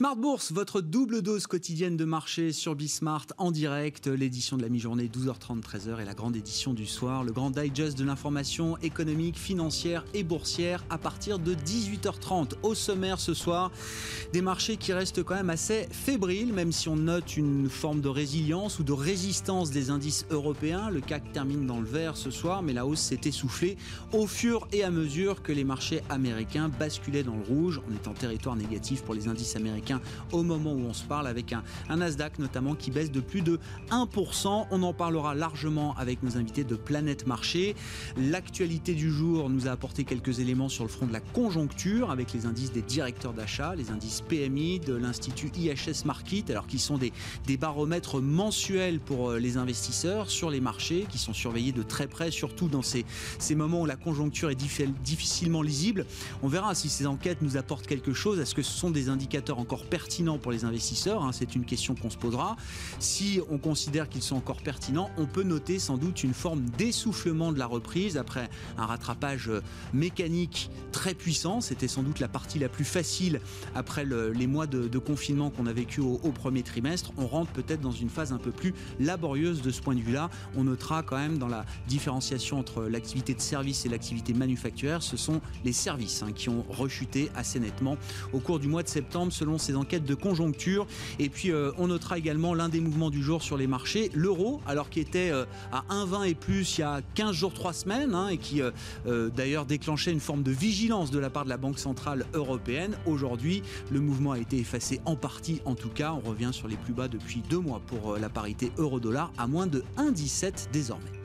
Smart Bourse, votre double dose quotidienne de marché sur Bismart en direct, l'édition de la mi-journée 12h30 13h et la grande édition du soir, le grand digest de l'information économique, financière et boursière à partir de 18h30 au sommaire ce soir. Des marchés qui restent quand même assez fébriles même si on note une forme de résilience ou de résistance des indices européens. Le CAC termine dans le vert ce soir mais la hausse s'est essoufflée au fur et à mesure que les marchés américains basculaient dans le rouge. On est en territoire négatif pour les indices américains au moment où on se parle avec un, Nasdaq notamment qui baisse de plus de 1%. On en parlera largement avec nos invités de Planète Marché. L'actualité du jour nous a apporté quelques éléments sur le front de la conjoncture avec les indices des directeurs d'achat, les indices PMI de l'Institut IHS Market, alors qu'ils sont des, des baromètres mensuels pour euh, les investisseurs sur les marchés qui sont surveillés de très près, surtout dans ces, ces moments où la conjoncture est difficilement lisible. On verra si ces enquêtes nous apportent quelque chose. Est-ce que ce sont des indicateurs en pertinent pour les investisseurs hein, C'est une question qu'on se posera. Si on considère qu'ils sont encore pertinents, on peut noter sans doute une forme d'essoufflement de la reprise après un rattrapage euh, mécanique très puissant. C'était sans doute la partie la plus facile après les mois de, confinement qu'on a vécu au, premier trimestre. On rentre peut-être dans une phase un peu plus laborieuse de ce point de vue-là. On notera quand même dans la différenciation entre l'activité de service et l'activité manufacturière, ce sont les services hein, qui ont rechuté assez nettement au cours du mois de septembre selon ces enquêtes de conjoncture. Et puis euh, on notera également l'un des mouvements du jour sur les marchés, l'euro, alors qui était euh, à 1,20 et plus il y a 15 jours, 3 semaines, hein, et qui euh, d'ailleurs déclenchait une forme de vigilance de la part de la Banque Centrale Européenne. Aujourd'hui, le mouvement a été effacé en partie, en tout cas. On revient sur les plus bas depuis deux mois pour la parité euro-dollar à moins de 1,17 désormais.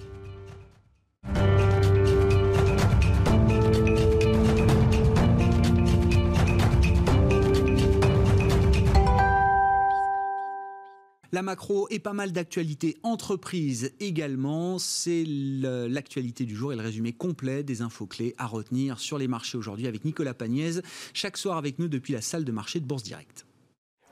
La macro et pas mal d'actualités entreprises également. C'est l'actualité du jour et le résumé complet des infos clés à retenir sur les marchés aujourd'hui avec Nicolas Pagnès, chaque soir avec nous depuis la salle de marché de Bourse Direct.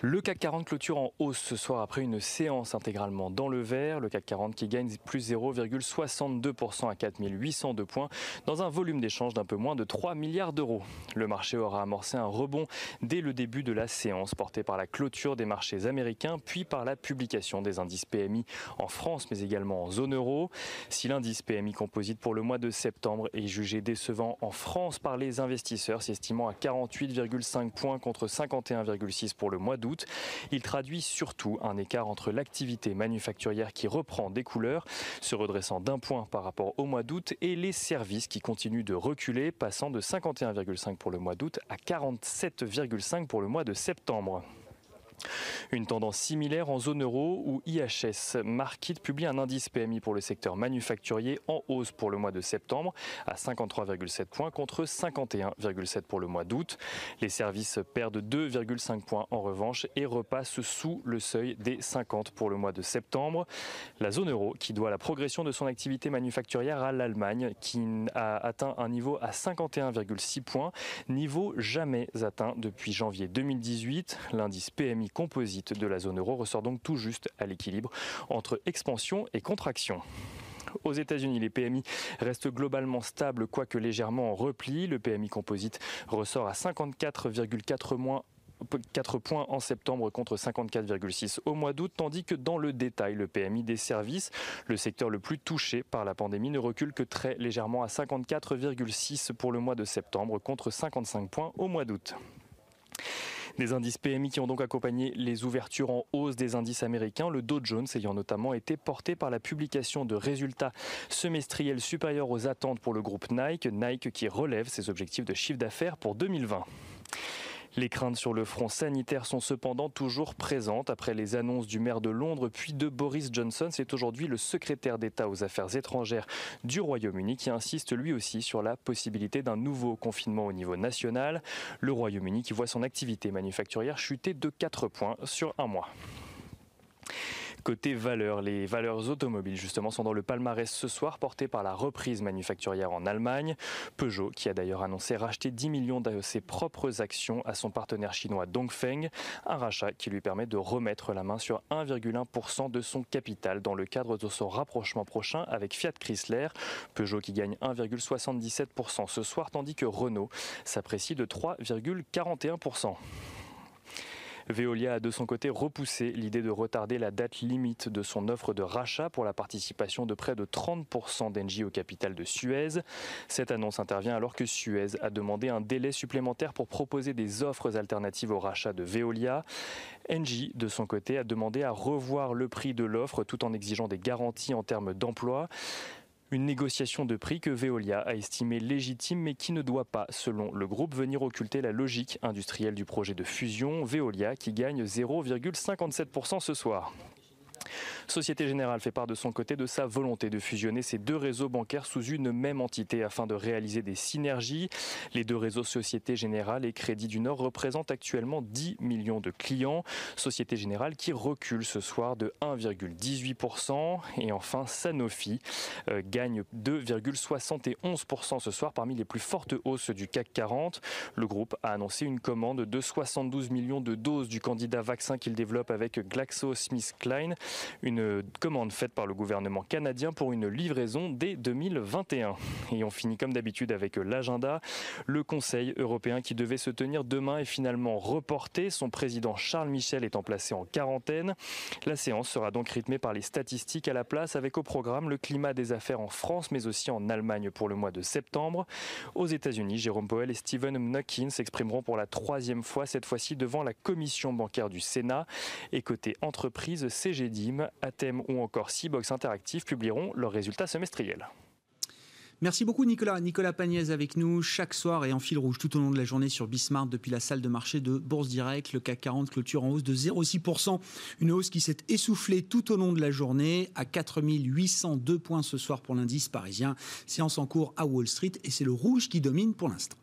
Le CAC 40 clôture en hausse ce soir après une séance intégralement dans le vert. Le CAC 40 qui gagne plus 0,62% à 4802 points dans un volume d'échange d'un peu moins de 3 milliards d'euros. Le marché aura amorcé un rebond dès le début de la séance porté par la clôture des marchés américains puis par la publication des indices PMI en France mais également en zone euro. Si l'indice PMI composite pour le mois de septembre est jugé décevant en France par les investisseurs s'estimant à 48,5 points contre 51,6 pour le mois d'août, il traduit surtout un écart entre l'activité manufacturière qui reprend des couleurs, se redressant d'un point par rapport au mois d'août, et les services qui continuent de reculer, passant de 51,5 pour le mois d'août à 47,5 pour le mois de septembre. Une tendance similaire en zone euro où IHS Market publie un indice PMI pour le secteur manufacturier en hausse pour le mois de septembre à 53,7 points contre 51,7 pour le mois d'août. Les services perdent 2,5 points en revanche et repassent sous le seuil des 50 pour le mois de septembre. La zone euro qui doit la progression de son activité manufacturière à l'Allemagne qui a atteint un niveau à 51,6 points, niveau jamais atteint depuis janvier 2018. L'indice PMI composite de la zone euro ressort donc tout juste à l'équilibre entre expansion et contraction. Aux États-Unis, les PMI restent globalement stables, quoique légèrement en repli. Le PMI composite ressort à 54,4 moins 4 points en septembre contre 54,6 au mois d'août, tandis que dans le détail, le PMI des services, le secteur le plus touché par la pandémie, ne recule que très légèrement à 54,6 pour le mois de septembre contre 55 points au mois d'août. Des indices PMI qui ont donc accompagné les ouvertures en hausse des indices américains, le Dow Jones ayant notamment été porté par la publication de résultats semestriels supérieurs aux attentes pour le groupe Nike, Nike qui relève ses objectifs de chiffre d'affaires pour 2020. Les craintes sur le front sanitaire sont cependant toujours présentes. Après les annonces du maire de Londres puis de Boris Johnson, c'est aujourd'hui le secrétaire d'État aux Affaires étrangères du Royaume-Uni qui insiste lui aussi sur la possibilité d'un nouveau confinement au niveau national. Le Royaume-Uni qui voit son activité manufacturière chuter de 4 points sur un mois. Côté valeurs, les valeurs automobiles justement sont dans le palmarès ce soir porté par la reprise manufacturière en Allemagne. Peugeot qui a d'ailleurs annoncé racheter 10 millions de ses propres actions à son partenaire chinois Dongfeng, un rachat qui lui permet de remettre la main sur 1,1% de son capital dans le cadre de son rapprochement prochain avec Fiat Chrysler. Peugeot qui gagne 1,77% ce soir tandis que Renault s'apprécie de 3,41%. Veolia a de son côté repoussé l'idée de retarder la date limite de son offre de rachat pour la participation de près de 30% d'Engie au capital de Suez. Cette annonce intervient alors que Suez a demandé un délai supplémentaire pour proposer des offres alternatives au rachat de Veolia. Engie, de son côté, a demandé à revoir le prix de l'offre tout en exigeant des garanties en termes d'emploi. Une négociation de prix que Veolia a estimée légitime mais qui ne doit pas, selon le groupe, venir occulter la logique industrielle du projet de fusion. Veolia qui gagne 0,57% ce soir. Société Générale fait part de son côté de sa volonté de fusionner ces deux réseaux bancaires sous une même entité afin de réaliser des synergies. Les deux réseaux Société Générale et Crédit du Nord représentent actuellement 10 millions de clients. Société Générale qui recule ce soir de 1,18%. Et enfin, Sanofi euh, gagne 2,71% ce soir parmi les plus fortes hausses du CAC 40. Le groupe a annoncé une commande de 72 millions de doses du candidat vaccin qu'il développe avec GlaxoSmithKline une commande faite par le gouvernement canadien pour une livraison dès 2021. Et on finit comme d'habitude avec l'agenda. Le Conseil européen qui devait se tenir demain est finalement reporté. Son président Charles Michel étant placé en quarantaine. La séance sera donc rythmée par les statistiques à la place avec au programme le climat des affaires en France mais aussi en Allemagne pour le mois de septembre. Aux États-Unis, Jérôme Powell et Stephen Mnuchin s'exprimeront pour la troisième fois, cette fois-ci devant la commission bancaire du Sénat. Et côté entreprise, CGDIM, Athème ou encore Seabox Interactive publieront leurs résultats semestriels. Merci beaucoup Nicolas. Nicolas Pagnès avec nous chaque soir et en fil rouge tout au long de la journée sur Bismarck depuis la salle de marché de Bourse Direct. Le CAC 40 clôture en hausse de 0,6%. Une hausse qui s'est essoufflée tout au long de la journée à 4802 points ce soir pour l'indice parisien. Séance en cours à Wall Street et c'est le rouge qui domine pour l'instant.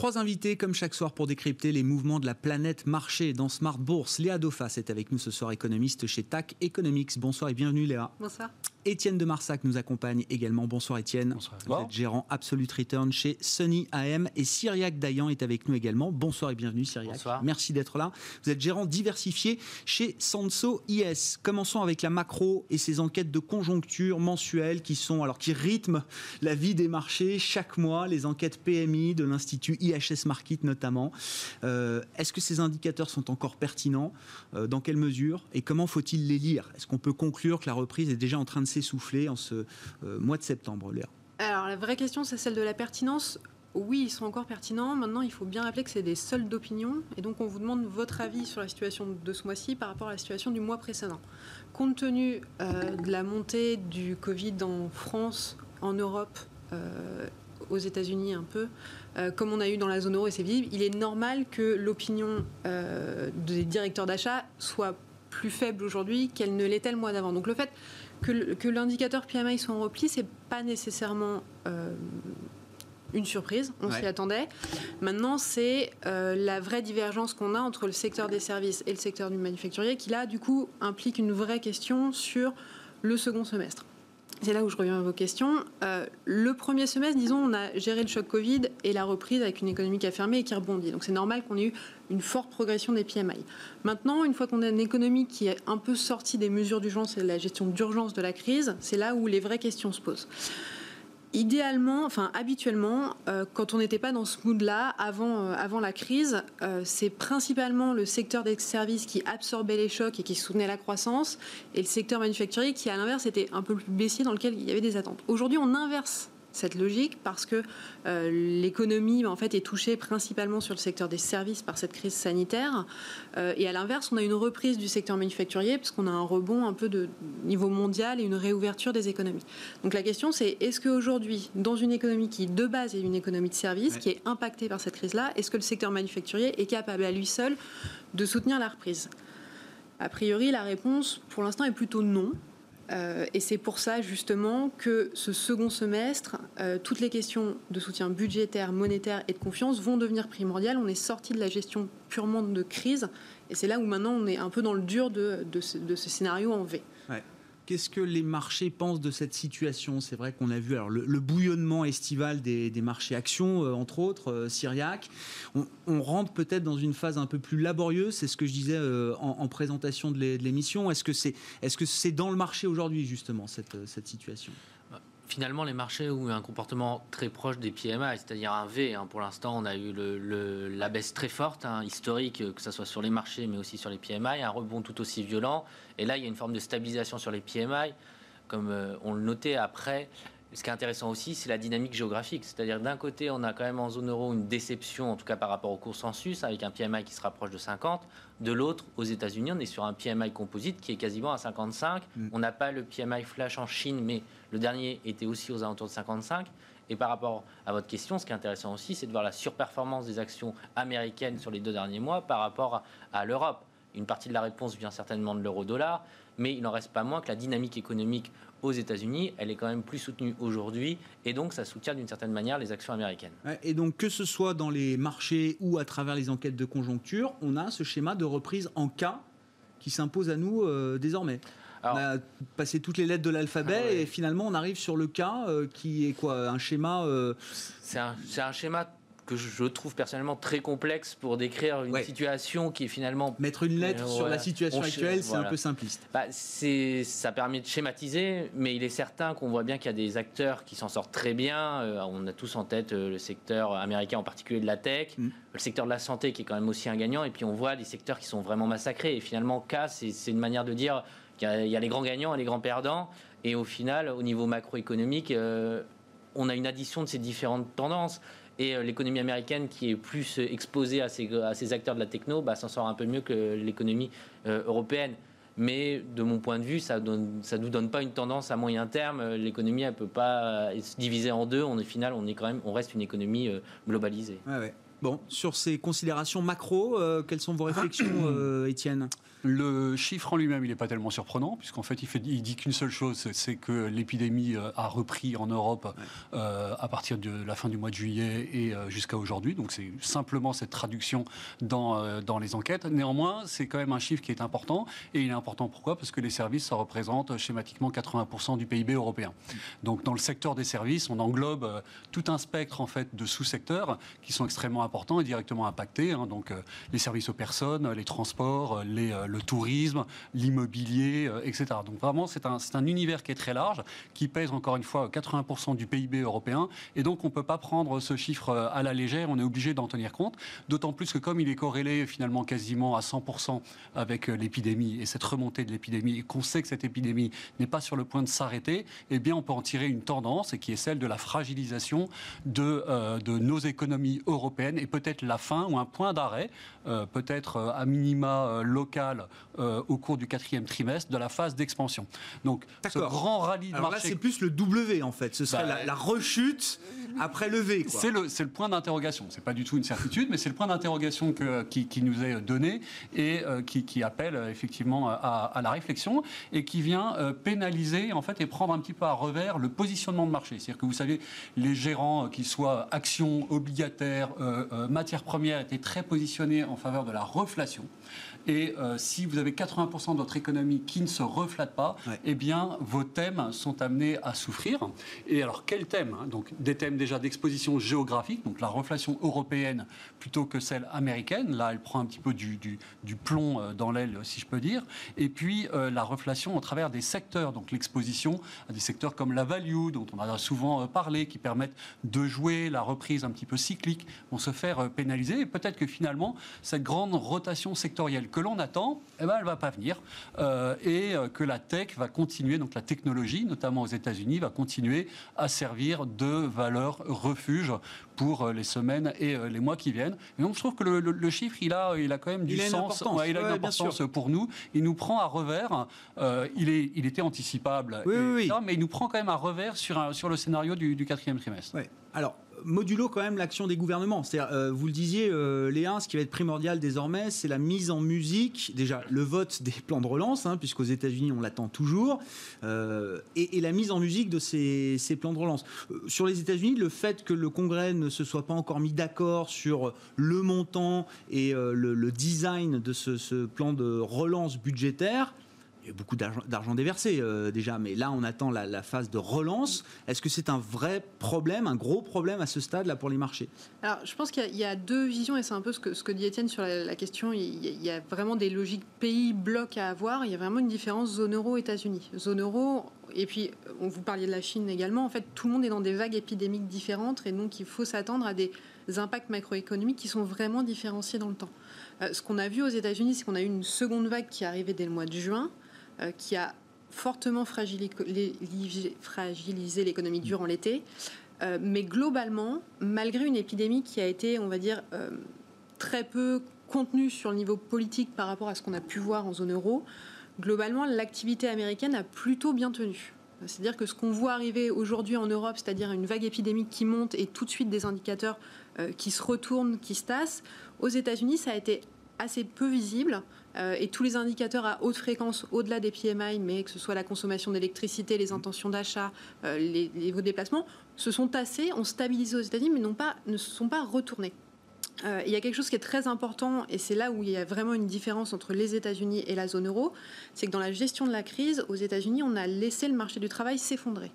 Trois invités comme chaque soir pour décrypter les mouvements de la planète marché dans Smart Bourse. Léa Dauphas est avec nous ce soir, économiste chez TAC Economics. Bonsoir et bienvenue Léa. Bonsoir. Étienne de Marsac nous accompagne également. Bonsoir Étienne. Bonsoir. Vous êtes gérant Absolute Return chez Sunny AM et Cyriac Dayan est avec nous également. Bonsoir et bienvenue Cyriac. Bonsoir. Merci d'être là. Vous êtes gérant diversifié chez Sanso IS. Commençons avec la macro et ses enquêtes de conjoncture mensuelles qui sont alors qui rythment la vie des marchés chaque mois. Les enquêtes PMI de l'institut IHS Market notamment. Euh, Est-ce que ces indicateurs sont encore pertinents? Euh, Dans quelle mesure? Et comment faut-il les lire? Est-ce qu'on peut conclure que la reprise est déjà en train de s'essouffler en ce euh, mois de septembre, Léa Alors la vraie question, c'est celle de la pertinence. Oui, ils sont encore pertinents. Maintenant, il faut bien rappeler que c'est des soldes d'opinion. Et donc, on vous demande votre avis sur la situation de ce mois-ci par rapport à la situation du mois précédent. Compte tenu euh, de la montée du Covid en France, en Europe, euh, aux États-Unis un peu, comme on a eu dans la zone euro et c'est visible, il est normal que l'opinion des directeurs d'achat soit plus faible aujourd'hui qu'elle ne l'était le mois d'avant. Donc le fait que, l'indicateur PMI soit en repli, c'est pas nécessairement euh, une surprise, on Ouais. s'y attendait. Maintenant, c'est euh, la vraie divergence qu'on a entre le secteur des services et le secteur du manufacturier qui là, du coup, implique une vraie question sur le second semestre. C'est là où je reviens à vos questions. Euh, le premier semestre, disons, on a géré le choc Covid et la reprise avec une économie qui a fermé et qui rebondit. Donc c'est normal qu'on ait eu une forte progression des PMI. Maintenant, une fois qu'on a une économie qui est un peu sortie des mesures d'urgence et de la gestion d'urgence de la crise, c'est là où les vraies questions se posent. Idéalement, enfin habituellement, euh, quand on n'était pas dans ce mood-là avant, euh, avant la crise, euh, c'est principalement le secteur des services qui absorbait les chocs et qui soutenait la croissance, et le secteur manufacturier qui, à l'inverse, était un peu plus baissier dans lequel il y avait des attentes. Aujourd'hui, on inverse cette logique parce que euh, l'économie en fait est touchée principalement sur le secteur des services par cette crise sanitaire Euh, et à l'inverse on a une reprise du secteur manufacturier parce qu'on a un rebond un peu de niveau mondial et une réouverture des économies. Donc la question c'est est-ce qu'aujourd'hui dans une économie qui de base est une économie de services Ouais. qui est impactée par cette crise-là, est-ce que le secteur manufacturier est capable à lui seul de soutenir la reprise? A priori la réponse pour l'instant est plutôt non. Euh, et c'est pour ça justement que ce second semestre, euh, toutes les questions de soutien budgétaire, monétaire et de confiance vont devenir primordiales. On est sorti de la gestion purement de crise et c'est là où maintenant on est un peu dans le dur de, ce, scénario en V. Qu'est-ce que les marchés pensent de cette situation? C'est vrai qu'on a vu alors, le, bouillonnement estival des, marchés actions, euh, entre autres, euh. On, rentre peut-être dans une phase un peu plus laborieuse, c'est ce que je disais euh, en, présentation de l'émission. Est-ce que c'est est -ce dans le marché aujourd'hui, justement, cette, cette situation? Finalement, les marchés ont eu un comportement très proche des PMI, c'est-à-dire un V. Hein. Pour l'instant, on a eu le, la baisse très forte, hein, historique, que ce soit sur les marchés, mais aussi sur les PMI, un rebond tout aussi violent. Et là, il y a une forme de stabilisation sur les PMI, comme euh, on le notait après. Ce qui est intéressant aussi, c'est la dynamique géographique. C'est-à-dire d'un côté, on a quand même en zone euro une déception, en tout cas par rapport au consensus, avec un PMI qui se rapproche de 50. De l'autre, aux États-Unis, on est sur un PMI composite qui est quasiment à 55. Mm. On n'a pas le PMI flash en Chine, mais le dernier était aussi aux alentours de 55. Et par rapport à votre question, ce qui est intéressant aussi, c'est de voir la surperformance des actions américaines sur les deux derniers mois par rapport à l'Europe. Une partie de la réponse vient certainement de l'euro-dollar, mais il n'en reste pas moins que la dynamique économique aux États-Unis, elle est quand même plus soutenue aujourd'hui, et donc ça soutient d'une certaine manière les actions américaines. Et donc que ce soit dans les marchés ou à travers les enquêtes de conjoncture, on a ce schéma de reprise en cas qui s'impose à nous euh, désormais. On a passé toutes les lettres de l'alphabet ah et finalement on arrive sur le cas euh, qui est quoi Un schéma euh, C'est un, un, schéma que je trouve personnellement très complexe pour décrire une situation qui est finalement mettre une lettre sur la situation actuelle, c'est un peu simpliste. Bah, ça permet de schématiser, mais il est certain qu'on voit bien qu'il y a des acteurs qui s'en sortent très bien. Euh, on a tous en tête euh, le secteur américain, en particulier de la tech, mm. le secteur de la santé qui est quand même aussi un gagnant, et puis on voit les secteurs qui sont vraiment massacrés. Et finalement, cas, c'est une manière de dire qu'il y, a les grands gagnants et les grands perdants. Et au final, au niveau macroéconomique, euh, on a une addition de ces différentes tendances. Et euh, l'économie américaine, qui est plus exposée à ces, à ces acteurs de la techno, bah, s'en sort un peu mieux que l'économie euh, européenne. Mais de mon point de vue, ça ne ça nous donne pas une tendance à moyen terme. L'économie, elle peut pas se diviser en deux. On est final, on est quand même, on reste une économie euh, globalisée. Bon, sur ces considérations macro, quelles sont vos réflexions, Étienne? Le chiffre en lui-même, il n'est pas tellement surprenant, puisqu'en fait, il, fait, il dit qu'une seule chose, c'est que l'épidémie euh, a repris en Europe euh, à partir de la fin du mois de juillet et euh, jusqu'à aujourd'hui. Donc c'est simplement cette traduction dans, dans les enquêtes. Néanmoins, c'est quand même un chiffre qui est important. Et il est important pourquoi? Parce que les services, ça représente schématiquement 80% du PIB européen. Donc dans le secteur des services, on englobe tout un spectre en fait de sous-secteurs qui sont extrêmement importants et directement impactés. Hein. donc les services aux personnes, les transports, les le tourisme, l'immobilier, euh, etc. Donc vraiment, c'est un, un, univers qui est très large, qui pèse encore une fois 80% du PIB européen. Et donc, on ne peut pas prendre ce chiffre euh, à la légère, on est obligé d'en tenir compte. D'autant plus que comme il est corrélé finalement quasiment à 100% avec euh, l'épidémie et cette remontée de l'épidémie, et qu'on sait que cette épidémie n'est pas sur le point de s'arrêter, eh bien, on peut en tirer une tendance, et qui est celle de la fragilisation de nos économies européennes, et peut-être la fin ou un point d'arrêt, peut-être à minima local euh, au cours du quatrième trimestre de la phase d'expansion. Donc, ce grand rallye de Alors là, c'est plus le W en fait. Ce serait bah, la, rechute après le V. C'est le, le, point d'interrogation. C'est pas du tout une certitude, mais c'est le point d'interrogation qui, qui, nous est donné et euh, qui, qui, appelle euh, effectivement à, à, la réflexion et qui vient pénaliser en fait et prendre un petit peu à revers le positionnement de marché. C'est-à-dire que vous savez, les gérants, qu'ils soient actions, obligataires, matières premières, étaient très positionnés en faveur de la reflation. Et euh, si vous avez 80% de votre économie qui ne se reflète pas, eh bien, vos thèmes sont amenés à souffrir. Et alors, quels thèmes hein? Donc, des thèmes déjà d'exposition géographique, donc la reflation européenne plutôt que celle américaine. Là, elle prend un petit peu du, du, plomb euh, dans l'aile, si je peux dire. Et puis, euh, la reflation au travers des secteurs, donc l'exposition à des secteurs comme la value, dont on a souvent parlé, qui permettent de jouer la reprise un petit peu cyclique, vont se faire pénaliser. Et peut-être que finalement, cette grande rotation sectorielle que l'on attend, eh ben, elle ne va pas venir. Euh, et euh, que la tech va continuer, donc la technologie, notamment aux États-Unis, va continuer à servir de valeur refuge pour euh, les semaines et les mois qui viennent. Et donc je trouve que le, chiffre, il a, il a quand même du sens. il a une importance pour nous. Il nous prend à revers. il, est, il était anticipable, oui, oui, mais il nous prend quand même à revers sur, sur le scénario du, quatrième trimestre. Alors, modulo quand même l'action des gouvernements. Euh, vous le disiez, euh, Léa, ce qui va être primordial désormais, c'est la mise en musique, déjà le vote des plans de relance, hein, puisqu'aux États-Unis on l'attend toujours, euh, et, la mise en musique de ces, plans de relance. sur les États-Unis, le fait que le Congrès ne se soit pas encore mis d'accord sur le montant et le, design de ce plan de relance budgétaire, il y a beaucoup d'argent déversé euh, déjà, mais là on attend la, phase de relance. Est-ce que c'est un vrai problème, un gros problème à ce stade-là pour les marchés? Alors je pense qu'il y, a deux visions et c'est un peu ce que, dit Étienne sur la, question. Il y, a, vraiment des logiques pays-blocs à avoir. Il y a vraiment une différence zone euro États-Unis. Zone euro, et puis on vous parliez de la Chine également. En fait, tout le monde est dans des vagues épidémiques différentes et donc il faut s'attendre à des impacts macroéconomiques qui sont vraiment différenciés dans le temps. Euh, ce qu'on a vu aux États-Unis, c'est qu'on a eu une seconde vague qui est arrivée dès le mois de juin qui a fortement fragilisé l'économie durant l'été. Euh, mais globalement, malgré une épidémie qui a été, on va dire, euh, très peu contenue sur le niveau politique par rapport à ce qu'on a pu voir en zone euro, globalement, l'activité américaine a plutôt bien tenu. C'est-à-dire que ce qu'on voit arriver aujourd'hui en Europe, c'est-à-dire une vague épidémique qui monte et tout de suite des indicateurs qui se retournent, qui se tassent, aux États-Unis, ça a été assez peu visible. Euh, et tous les indicateurs à haute fréquence, au-delà des PMI, mais que ce soit la consommation d'électricité, les intentions d'achat, euh, les, vos déplacements, se sont tassés, ont stabilisé aux États-Unis, mais pas, ne se sont pas retournés. Euh, il y a quelque chose qui est très important, et c'est là où il y a vraiment une différence entre les États-Unis et la zone euro, c'est que dans la gestion de la crise, aux États-Unis, on a laissé le marché du travail s'effondrer.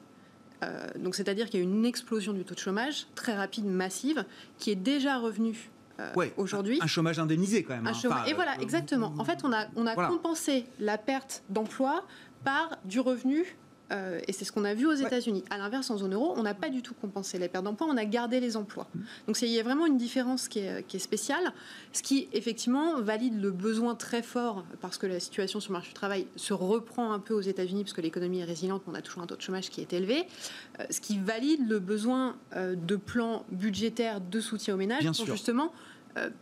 donc, c'est-à-dire qu'il y a une explosion du taux de chômage très rapide, massive, qui est déjà revenue euh, aujourd'hui. Un chômage indemnisé quand même. Hein. et voilà, euh, exactement. En fait, on a, on a compensé la perte d'emploi par du revenu. Euh, et c'est ce qu'on a vu aux États-Unis. À l'inverse, en zone euro, on n'a pas du tout compensé les pertes d'emploi, on a gardé les emplois. Mm. Donc il y a vraiment une différence qui est, qui est, spéciale, ce qui effectivement valide le besoin très fort, parce que la situation sur le marché du travail se reprend un peu aux États-Unis, parce que l'économie est résiliente, on a toujours un taux de chômage qui est élevé, ce qui valide le besoin de plans budgétaires de soutien aux ménages pour justement euh,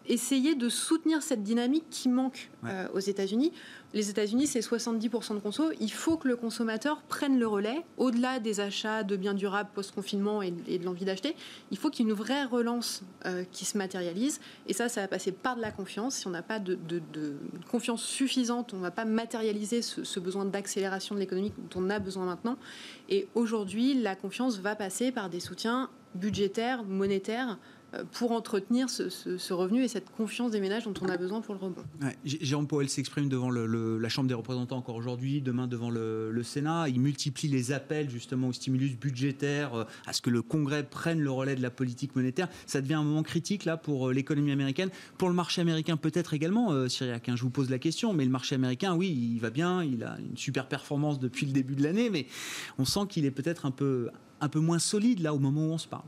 essayer de soutenir cette dynamique qui manque euh, aux États-Unis. Les États-Unis, c'est 70% de conso. Il faut que le consommateur prenne le relais, au-delà des achats de biens durables post-confinement et, de l'envie d'acheter. Il faut qu'il y ait une vraie relance euh, qui se matérialise. Et ça, ça va passer par de la confiance. Si on n'a pas de, confiance suffisante, on ne va pas matérialiser ce, ce besoin d'accélération de l'économie dont on a besoin maintenant. Et aujourd'hui, la confiance va passer par des soutiens budgétaires, monétaires, euh, pour entretenir ce, revenu et cette confiance des ménages dont on a besoin pour le rebond. Jérôme Powell s'exprime devant la Chambre des représentants encore aujourd'hui, demain devant le, Sénat. Il multiplie les appels justement au stimulus budgétaire, euh, à ce que le Congrès prenne le relais de la politique monétaire. Ça devient un moment critique là pour euh, l'économie américaine, pour le marché américain peut-être également, euh, Cyriac. Hein, je vous pose la question, mais le marché américain, oui, il va bien, il a une super performance depuis le début de l'année, mais on sent qu'il est peut-être un peu, un peu moins solide là au moment où on se parle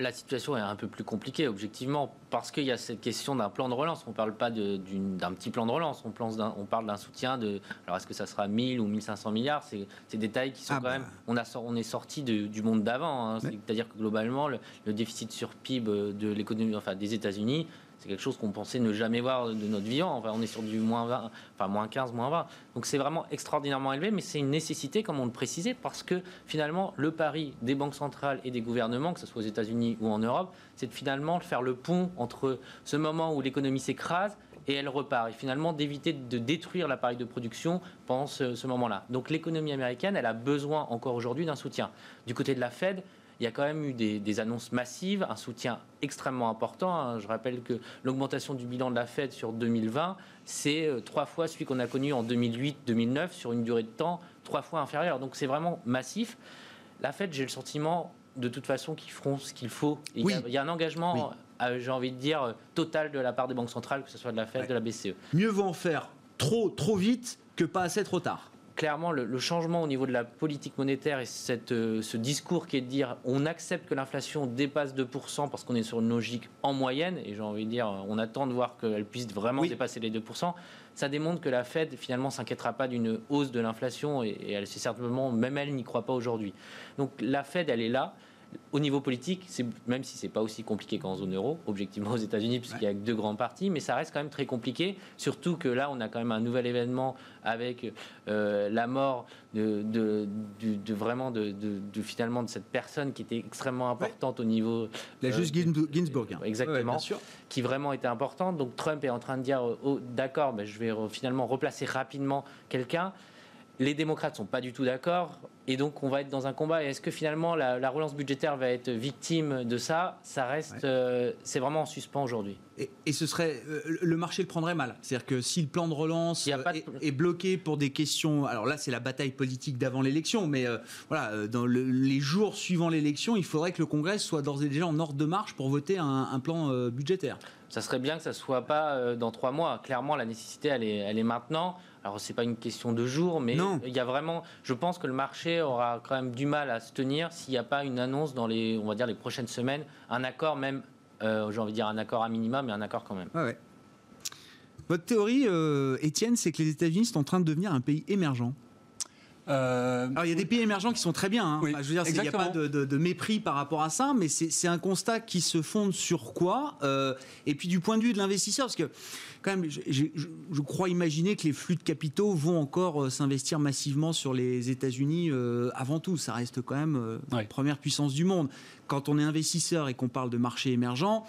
la situation est un peu plus compliquée, objectivement, parce qu'il y a cette question d'un plan de relance. On ne parle pas d'un petit plan de relance, on, on parle d'un soutien de. Alors, est-ce que ça sera 1000 ou 1500 milliards? C'est des détails qui sont ah quand même. Bah. On, a, on est sorti du monde d'avant. Hein. C'est-à-dire que globalement, le, le, déficit sur PIB de l'économie, enfin des États-Unis, c'est quelque chose qu'on pensait ne jamais voir de notre vivant. Enfin, on est sur du moins 20, enfin moins 15, moins 20. Donc c'est vraiment extraordinairement élevé, mais c'est une nécessité, comme on le précisait, parce que finalement, le pari des banques centrales et des gouvernements, que ce soit aux États-Unis ou en Europe, c'est de finalement faire le pont entre ce moment où l'économie s'écrase et elle repart. Et finalement, d'éviter de détruire l'appareil de production pendant ce, ce moment-là. Donc l'économie américaine, elle a besoin encore aujourd'hui d'un soutien. Du côté de la Fed, il y a quand même eu des, annonces massives, un soutien extrêmement important. Hein. Je rappelle que l'augmentation du bilan de la Fed sur 2020, c'est euh, trois fois celui qu'on a connu en 2008-2009 sur une durée de temps trois fois inférieure. Donc c'est vraiment massif. La Fed, j'ai le sentiment de toute façon qu'ils feront ce qu'il faut. Il, y a, un engagement, euh, j'ai envie de dire, total de la part des banques centrales, que ce soit de la Fed, de la BCE. Mieux vaut en faire trop, trop vite que pas assez trop tard clairement, le, changement au niveau de la politique monétaire et cette, euh, ce discours qui est de dire on accepte que l'inflation dépasse 2% parce qu'on est sur une logique en moyenne, et j'ai envie de dire on attend de voir qu'elle puisse vraiment dépasser les 2%, ça démontre que la Fed finalement s'inquiétera pas d'une hausse de l'inflation et, elle c'est certainement, même elle n'y croit pas aujourd'hui. Donc la Fed, elle est là. Au niveau politique, même si c'est pas aussi compliqué qu'en zone euro, objectivement aux États-Unis, puisqu'il y a deux grands partis, mais ça reste quand même très compliqué. Surtout que là, on a quand même un nouvel événement avec euh, la mort de, de, vraiment de, finalement de cette personne qui était extrêmement importante au niveau. La juge euh, Ginsburg. Hein. Exactement. qui vraiment était importante. Donc Trump est en train de dire oh, d'accord, mais je vais finalement replacer rapidement quelqu'un. Les démocrates sont pas du tout d'accord et donc on va être dans un combat. Est-ce que finalement la, relance budgétaire va être victime de ça? Ça reste, euh, c'est vraiment en suspens aujourd'hui. Et, ce serait, euh, le marché le prendrait mal. C'est-à-dire que si le plan de relance est, bloqué pour des questions, alors là c'est la bataille politique d'avant l'élection, mais euh, voilà, dans les jours suivant l'élection, il faudrait que le Congrès soit d'ores et déjà en ordre de marche pour voter un, plan budgétaire. Ça serait bien que ça soit pas dans trois mois. Clairement, la nécessité elle est, elle est maintenant. Alors c'est pas une question de jour, mais il y a vraiment, je pense que le marché aura quand même du mal à se tenir s'il n'y a pas une annonce dans les, on va dire les prochaines semaines, un accord même, euh, j'ai envie de dire un accord à minima, mais un accord quand même. Votre théorie, euh, Étienne, c'est que les États-Unis sont en train de devenir un pays émergent. Euh, Alors il y a des pays émergents qui sont très bien. Hein. je veux dire, il n'y a pas de, mépris par rapport à ça, mais c'est un constat qui se fonde sur quoi Et puis du point de vue de l'investisseur, parce que quand même, je, crois imaginer que les flux de capitaux vont encore euh, s'investir massivement sur les États-Unis euh, avant tout. Ça reste quand même euh, la première puissance du monde. Quand on est investisseur et qu'on parle de marché émergent,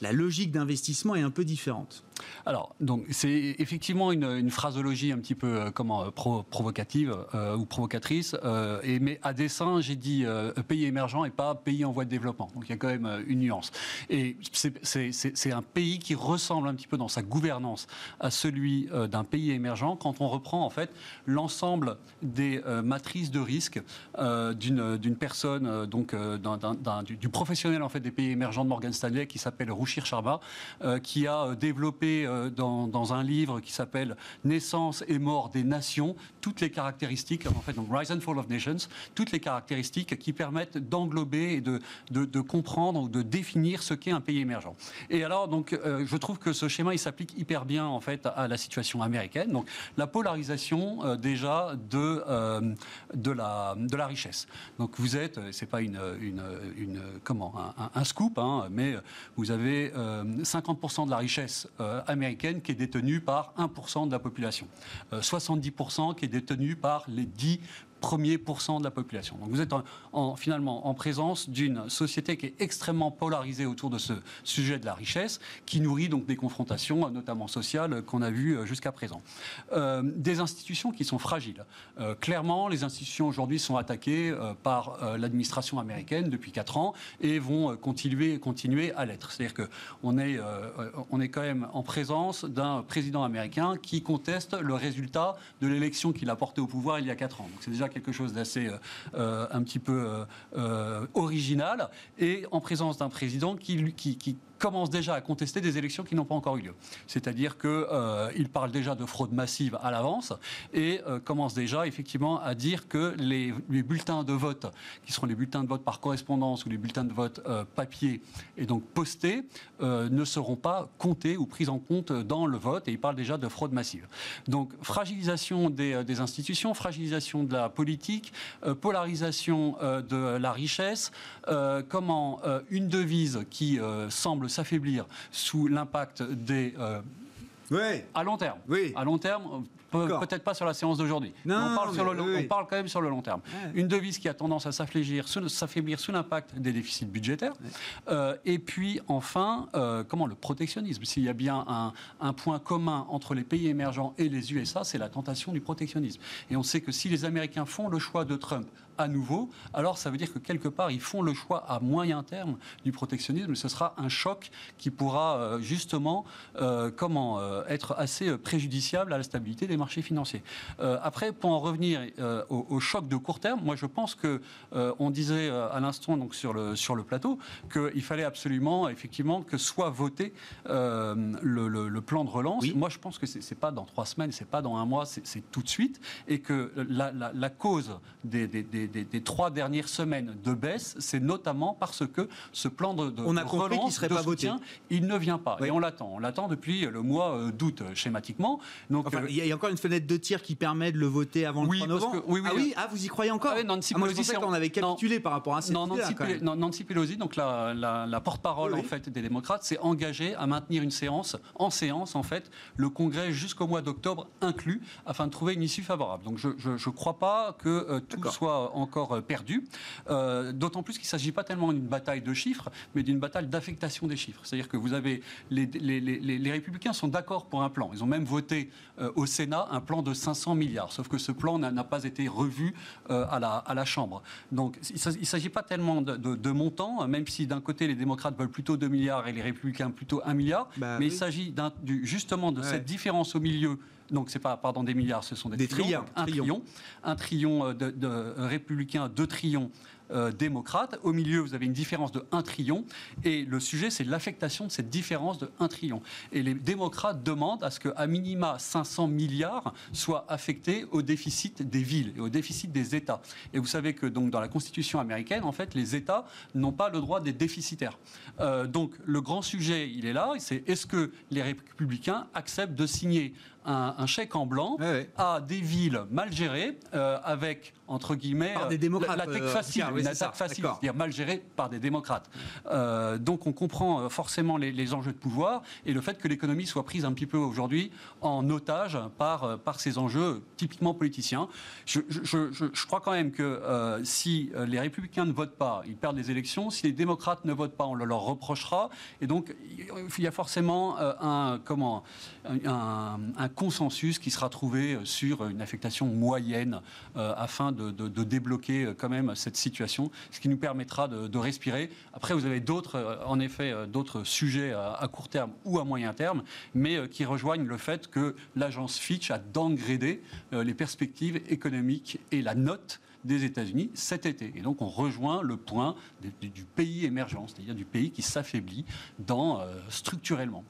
la logique d'investissement est un peu différente. Alors, donc c'est effectivement une, phraseologie un petit peu comment provocative ou provocatrice, et, mais à dessein, j'ai dit pays émergent et pas pays en voie de développement. Donc il y a quand même une nuance. Et c'est un pays qui ressemble un petit peu dans sa gouvernance à celui euh, d'un pays émergent quand on reprend en fait l'ensemble des euh, matrices de risque euh, d'une personne, donc du, professionnel en fait des pays émergents de Morgan Stanley qui s'appelle Ruchir Sharma, qui a développé dans, un livre qui s'appelle Naissance et mort des nations toutes les caractéristiques en fait donc Rise and Fall of Nations, toutes les caractéristiques qui permettent d'englober et de, de, comprendre ou de définir ce qu'est un pays émergent. Et alors donc je trouve que ce schéma il s'applique hyper bien en fait à la situation américaine. Donc la polarisation euh, déjà de euh, de la de la richesse. Donc vous êtes, euh, c'est pas une, comment un, scoop, hein, mais vous avez 50% de la richesse américaine qui est détenue par 1% de la population, 70% qui est détenue par les 10 premier pourcent de la population. Donc vous êtes en, finalement en présence d'une société qui est extrêmement polarisée autour de ce sujet de la richesse, qui nourrit donc des confrontations, notamment sociales, qu'on a vues euh, jusqu'à présent. Euh, des institutions qui sont fragiles. Euh, clairement, les institutions aujourd'hui sont attaquées par l'administration américaine depuis 4 ans et vont continuer, continuer à l'être. C'est-à-dire qu'on est, on est quand même en présence d'un président américain qui conteste le résultat de l'élection qu'il a porté au pouvoir il y a 4 ans. Donc c'est déjà quelque chose d'assez euh, euh, un petit peu euh, original, et en présence d'un président qui, commence déjà à contester des élections qui n'ont pas encore eu lieu. C'est-à-dire qu'il euh, parle déjà de fraude massive à l'avance et euh, commence déjà effectivement à dire que les, bulletins de vote, qui seront les bulletins de vote par correspondance ou les bulletins de vote euh, papier et donc postés, euh, ne seront pas comptés ou pris en compte dans le vote et il parle déjà de fraude massive. Donc fragilisation des, des institutions, fragilisation de la politique, polarisation de la richesse, comment une devise qui semble s'affaiblir sous l'impact des euh, à long terme. Oui. À long terme, peut-être pas sur la séance d'aujourd'hui. On, on, parle quand même sur le long terme. Une devise qui a tendance à s'affaiblir sous l'impact des déficits budgétaires. Euh, et puis enfin, euh, comment le protectionnisme. S'il y a bien un, un, point commun entre les pays émergents et les USA, c'est la tentation du protectionnisme. Et on sait que si les Américains font le choix de Trump à nouveau, alors ça veut dire que quelque part, ils font le choix à moyen terme du protectionnisme. Ce sera un choc qui pourra euh, justement euh, comment, euh, être assez préjudiciable à la stabilité des marchés financiers. après, pour en revenir au, choc de court terme, moi je pense que on disait à l'instant donc sur le sur le plateau qu'il fallait absolument effectivement que soit voté le, plan de relance. Moi je pense que c'est pas dans trois semaines, c'est pas dans un mois, c'est tout de suite, et que la, la, cause des, des des, des, trois dernières semaines de baisse, c'est notamment parce que ce plan de, de on a relance, serait de pas soutien, voté. il ne vient pas. Et on l'attend. On l'attend depuis le mois euh, d'août, euh, schématiquement. Donc, Enfin, euh, il y, a- encore une fenêtre de tir qui permet de le voter avant Oui, le 3 parce novembre. que- oui, oui, ah oui, ah, vous y croyez encore Ah oui, Nancy Ah, moi, je pensais qu'on avait non. capitulé par rapport à cette Non, Nancy, non, Nancy Pelosi, donc la, la- la porte-parole en fait des démocrates, s'est engagée à maintenir une séance en séance en fait le Congrès jusqu'au mois d'octobre inclus afin de trouver une issue favorable. Donc je ne crois pas que euh, tout soit encore euh, perdu. Euh, D'autant plus qu'il ne s'agit pas tellement d'une bataille de chiffres, mais d'une bataille d'affectation des chiffres. C'est-à-dire que vous avez les, les- les- les- les républicains sont d'accord pour un plan. Ils ont même voté euh, au Sénat un plan de 500 milliards. Sauf que ce plan n'a pas été revu euh, à, la, à la Chambre. Donc il ne s'agit pas tellement de, de, de montants, même si d'un côté les démocrates veulent plutôt 2 milliards et les républicains plutôt 1 milliard. Bah mais oui. il s'agit justement de Ouais. cette différence au milieu. Donc c'est pas pardon des milliards, ce sont des, Des trillions. un trillion, un trillion euh, de, de républicains, deux trillions euh, démocrates. Au milieu, vous avez une différence de 1 trillion. Et le sujet, c'est l'affectation de cette différence de 1 trillion. Et les démocrates demandent à ce qu'à minima 500 milliards soient affectés au déficit des villes et au déficit des États. Et vous savez que donc, dans la Constitution américaine, en fait, les États n'ont pas le droit d'être déficitaires. Euh, donc le grand sujet, il est là. C'est est-ce que les républicains acceptent de signer un, un chèque en blanc à des villes mal gérées, euh, avec, entre guillemets, Par des euh, démocrates, l'attaque euh, facile, oui, une ça, attaque facile, c'est-à-dire mal gérée par des démocrates. Donc on comprend forcément les, les enjeux de pouvoir et le fait que l'économie soit prise un petit peu aujourd'hui en otage par, par ces enjeux typiquement politiciens. Je, je- je- crois quand même que si les républicains ne votent pas, ils perdent les élections. Si les démocrates ne votent pas, on le leur reprochera. Et donc il y a forcément un, comment, un, un consensus qui sera trouvé sur une affectation moyenne euh, afin de, débloquer euh, quand même cette situation, ce qui nous permettra de, respirer. Après, vous avez d'autres, euh, en effet, euh, d'autres sujets à, court terme ou à moyen terme, mais euh, qui rejoignent le fait que l'agence Fitch a downgradé euh, les perspectives économiques et la note des États-Unis cet été. Et donc on rejoint le point du, pays émergent, c'est-à-dire du pays qui s'affaiblit dans, euh, structurellement.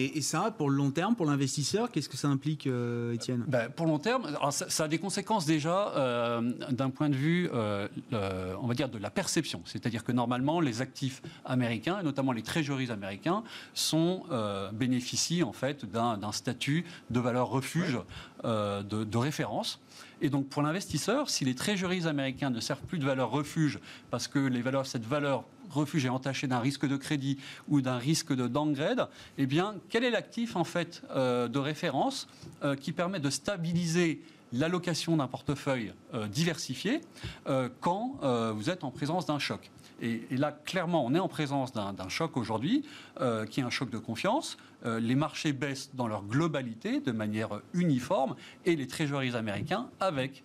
Et, et ça, pour le long terme, pour l'investisseur, qu'est-ce que ça implique, euh, Étienne Ben, pour long terme, ça, ça a des conséquences déjà euh, d'un point de vue, euh, le- on va dire, de la perception. C'est-à-dire que normalement, les actifs américains, et notamment les treasuries américains, sont, bénéficient en fait d'un statut de valeur refuge de, de référence. Et donc pour l'investisseur, si les treasuries américains ne servent plus de valeur refuge parce que cette valeur refuge est entachée d'un risque de crédit ou d'un risque de downgrade, eh bien, quel est l'actif en fait euh, de référence euh, qui permet de stabiliser l'allocation d'un portefeuille euh, diversifié quand vous êtes en présence d'un choc? Et, là, clairement, on est en présence d'un d'un choc aujourd'hui, euh, qui est un choc de confiance. Euh, les marchés baissent dans leur globalité, de manière uniforme, et les trésoreries américains avec.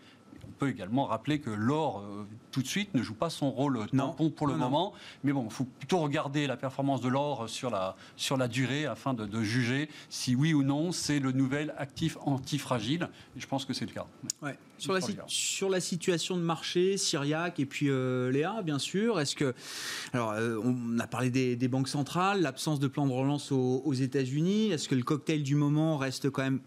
Peut également rappeler que l'or, euh, tout de suite, ne joue pas son rôle Non. tampon pour le Non, non. moment. Mais bon, il faut plutôt regarder la performance de l'or sur la, sur la durée afin de, de juger si oui ou non c'est le nouvel actif antifragile. Et je pense que c'est le cas. Ouais. Sur, la, Sur la situation de marché, Syriac et puis euh, Léa, bien sûr, est-ce que. Alors, euh, on a parlé des, des banques centrales, l'absence de plan de relance aux, aux États-Unis. Est-ce que le cocktail du moment reste quand même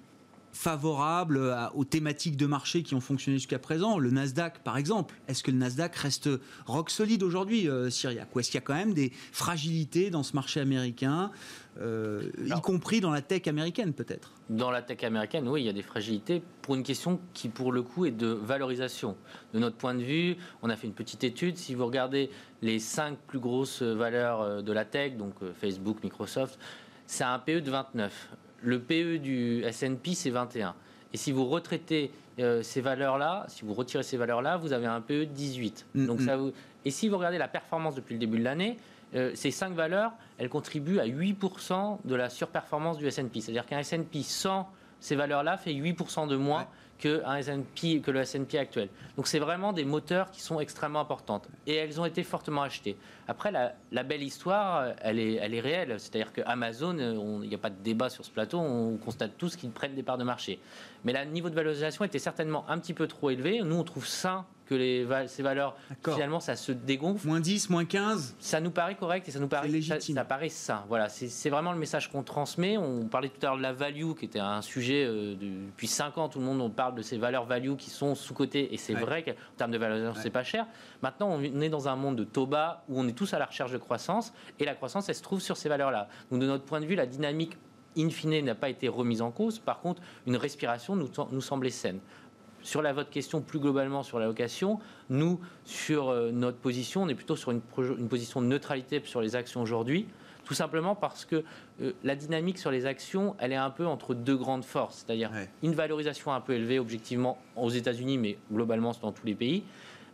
favorable à- aux thématiques de marché qui ont fonctionné jusqu'à présent Le Nasdaq, par exemple. Est-ce que le Nasdaq reste rock solide aujourd'hui, euh, Syriac? Ou est-ce qu'il y a quand même des fragilités dans ce marché américain, euh, y compris dans la tech américaine, peut-être? Dans la tech américaine, oui, il y a des fragilités pour une question qui, pour le coup, est de valorisation. De notre point de vue, on a fait une petite étude. Si vous regardez les cinq plus grosses valeurs euh, de la tech, donc euh, Facebook, Microsoft, c'est un PE de 29. Le PE du S&P, c'est 21. Et si vous retraitez euh, ces valeurs-là, si vous retirez ces valeurs-là, vous avez un PE de 18. Mm, Donc mm. ça vous... Et si vous regardez la performance depuis le début de l'année, euh, ces cinq valeurs, elles contribuent à 8% de la surperformance du S&P. C'est-à-dire qu'un S&P sans ces valeurs-là fait 8% de moins Ouais. Que, un que le S&P actuel. Donc c'est vraiment des moteurs qui sont extrêmement importantes. Et elles ont été fortement achetées. Après, la, belle histoire, euh, elle est, elle est réelle. C'est-à-dire qu'Amazon, il n'y a pas de débat sur ce plateau, on constate tous qu'ils prennent des parts de marché. Mais le niveau de valorisation était certainement un petit peu trop élevé. Nous, on trouve sain que les, ces valeurs, finalement, ça se dégonfle. Moins 10, moins 15 Ça nous paraît correct et ça nous paraît, légitime. Ça, paraît sain. Voilà, c'est vraiment le message qu'on transmet. On parlait tout à l'heure de la value, qui était un sujet euh, depuis 5 ans. Tout le monde on parle de ces valeurs value qui sont sous-cotées. Et c'est vrai qu'en termes de valorisation, c'est pas cher. Maintenant, on est dans un monde de taux bas où on est tous à la recherche de croissance. Et la croissance, elle se trouve sur ces valeurs-là. Donc, de notre point de vue, la dynamique in fine n'a pas été remise en cause. Par contre, une respiration nous, nous semblait saine. Sur la, votre question plus globalement sur la location, nous, sur euh, notre position, on est plutôt sur une, une, position de neutralité sur les actions aujourd'hui, tout simplement parce que euh, la dynamique sur les actions, elle est un peu entre deux grandes forces, c'est-à-dire une valorisation un peu élevée objectivement aux États-Unis, mais globalement dans tous les pays,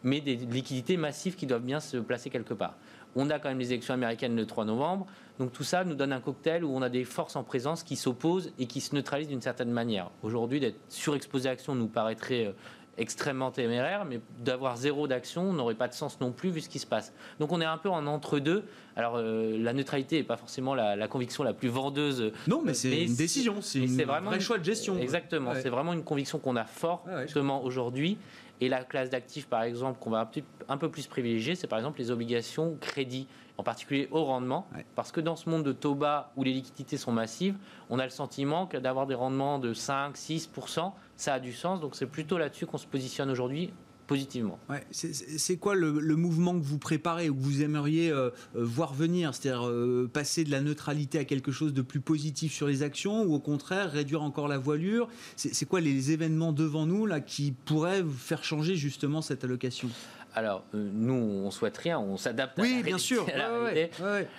mais des liquidités massives qui doivent bien se placer quelque part. On a quand même les élections américaines le 3 novembre. Donc tout ça nous donne un cocktail où on a des forces en présence qui s'opposent et qui se neutralisent d'une certaine manière. Aujourd'hui, d'être surexposé à action nous paraîtrait euh, extrêmement téméraire, mais d'avoir zéro d'action n'aurait pas de sens non plus vu ce qui se passe. Donc on est un peu en entre-deux. Alors euh, la neutralité n'est pas forcément la, conviction la plus vendeuse. Non, mais c'est une décision, c'est un vrai choix de gestion. Exactement, c'est vraiment une conviction qu'on a fortement aujourd'hui. Et la classe d'actifs, par exemple, qu'on va un peu plus privilégier, c'est par exemple les obligations crédit, en particulier au rendement. Parce que dans ce monde de taux bas où les liquidités sont massives, on a le sentiment que d'avoir des rendements de 5, 6%, ça a du sens. Donc c'est plutôt là-dessus qu'on se positionne aujourd'hui positivement. Ouais, c'est quoi le, mouvement que vous préparez ou que vous aimeriez euh, euh, voir venir? C'est-à-dire euh, passer de la neutralité à quelque chose de plus positif sur les actions ou au contraire réduire encore la voilure? C'est quoi les événements devant nous là qui pourraient faire changer justement cette allocation? Alors, nous, on souhaite rien, on s'adapte oui, à la bien sûr.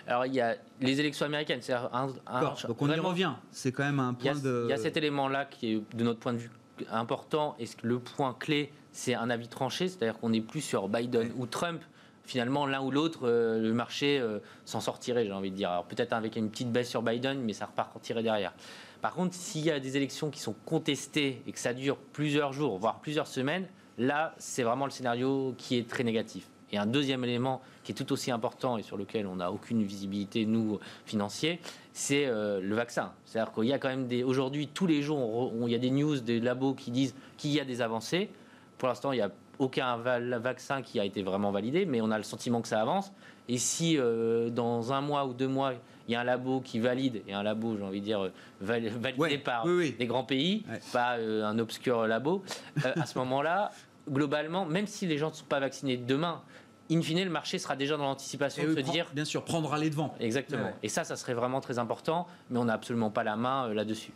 Alors, il y a les élections américaines. Un, Donc, on y revient. C'est quand même un point de. Il y a cet élément-là qui est, de notre point de vue, important. Et le point clé, c'est un avis tranché, c'est-à-dire qu'on n'est plus sur Biden ou Trump. Finalement, l'un ou l'autre, euh, le marché euh, s'en sortirait, j'ai envie de dire. Alors peut-être avec une petite baisse sur Biden, mais ça repartirait derrière. Par contre, s'il y a des élections qui sont contestées et que ça dure plusieurs jours, voire plusieurs semaines, là, c'est vraiment le scénario qui est très négatif. Et un deuxième élément qui est tout aussi important et sur lequel on n'a aucune visibilité, nous, financiers, c'est euh, le vaccin. C'est-à-dire qu'il y a quand même des. Aujourd'hui, tous les jours, il y a des news des labos qui disent qu'il y a des avancées. Pour l'instant, il n'y a aucun vaccin qui a été vraiment validé, mais on a le sentiment que ça avance. Et si euh, dans un mois ou deux mois, il y a un labo qui valide, et un labo, j'ai envie de dire, validé par des grands pays, pas euh, un obscur labo, euh, à ce moment-là, globalement, même si les gens ne sont pas vaccinés demain, in fine, le marché sera déjà dans l'anticipation de se dire. Bien sûr, prendra les devants. Exactement. Et ça, ça serait vraiment très important, mais on n'a absolument pas la main là-dessus.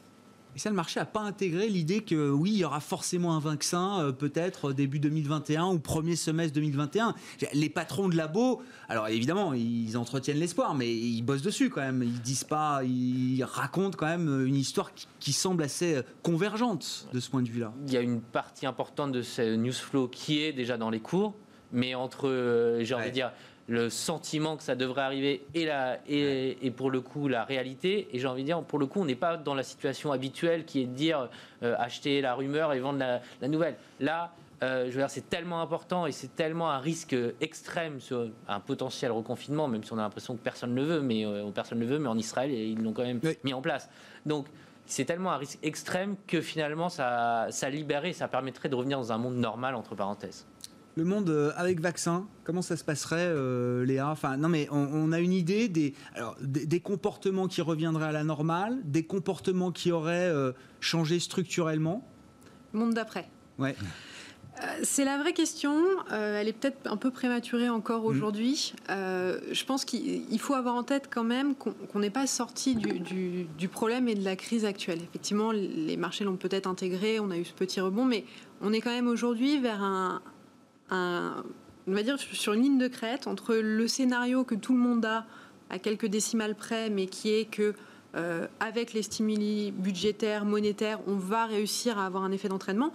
Et ça, le marché n'a pas intégré l'idée que oui, il y aura forcément un vaccin, euh, peut-être début 2021 ou premier semestre 2021. Les patrons de labo, alors évidemment, ils entretiennent l'espoir, mais ils bossent dessus quand même. Ils disent pas, ils racontent quand même une histoire qui, semble assez convergente de ce point de vue-là. Il y a une partie importante de ce news flow qui est déjà dans les cours, mais entre, euh, j'ai envie de dire, le sentiment que ça devrait arriver et, la, et, pour le coup la réalité. Et j'ai envie de dire, pour le coup, on n'est pas dans la situation habituelle qui est de dire euh, acheter la rumeur et vendre la, nouvelle. Là, euh, je veux dire, c'est tellement important et c'est tellement un risque extrême sur un potentiel reconfinement, même si on a l'impression que personne ne veut, mais euh, personne ne veut, mais en Israël, ils l'ont quand même mis en place. Donc, c'est tellement un risque extrême que finalement, ça, ça libérait, ça permettrait de revenir dans un monde normal, entre parenthèses le monde euh, avec vaccin, comment ça se passerait, euh, Léa? Enfin, non, mais on, a une idée des, des, comportements qui reviendraient à la normale, des comportements qui auraient euh, changé structurellement? Monde d'après. Ouais. C'est la vraie question. elle est peut-être un peu prématurée encore mm. aujourd'hui. je pense qu'il faut avoir en tête quand même qu'on n'est pas sorti du, du, problème et de la crise actuelle. Effectivement, les marchés l'ont peut-être intégré, on a eu ce petit rebond, mais on est quand même aujourd'hui vers un, on va dire, sur une ligne de crête entre le scénario que tout le monde a à quelques décimales près, mais qui est que euh, avec les stimuli budgétaires, monétaires, on va réussir à avoir un effet d'entraînement.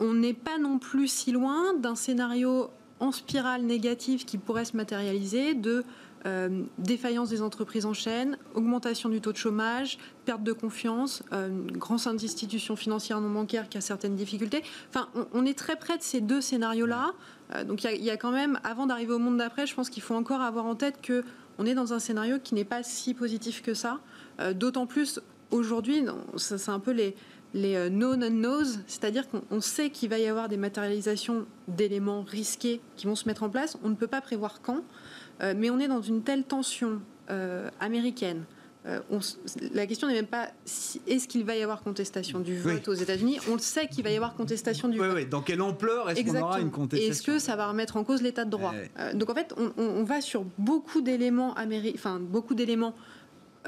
On n'est pas non plus si loin d'un scénario en spirale négative qui pourrait se matérialiser de euh, défaillance des entreprises en chaîne, augmentation du taux de chômage, perte de confiance, euh, grande institution financière non bancaire qui a certaines difficultés. Enfin, on, est très près de ces deux scénarios-là. Euh, donc il y, a quand même, avant d'arriver au monde d'après, je pense qu'il faut encore avoir en tête que on est dans un scénario qui n'est pas si positif que ça. D'autant plus aujourd'hui, c'est un peu les, les no non knows, c'est-à-dire qu'on sait qu'il va y avoir des matérialisations d'éléments risqués qui vont se mettre en place. On ne peut pas prévoir quand, mais on est dans une telle tension américaine euh, la question n'est même pas si, est-ce qu'il va y avoir contestation du vote aux États-Unis? On le sait qu'il va y avoir contestation du vote. Oui. Dans quelle ampleur est-ce qu'on aura une contestation Est-ce que ça va remettre en cause l'état de droit? Euh, Donc en fait, on, va sur beaucoup d'éléments enfin beaucoup d'éléments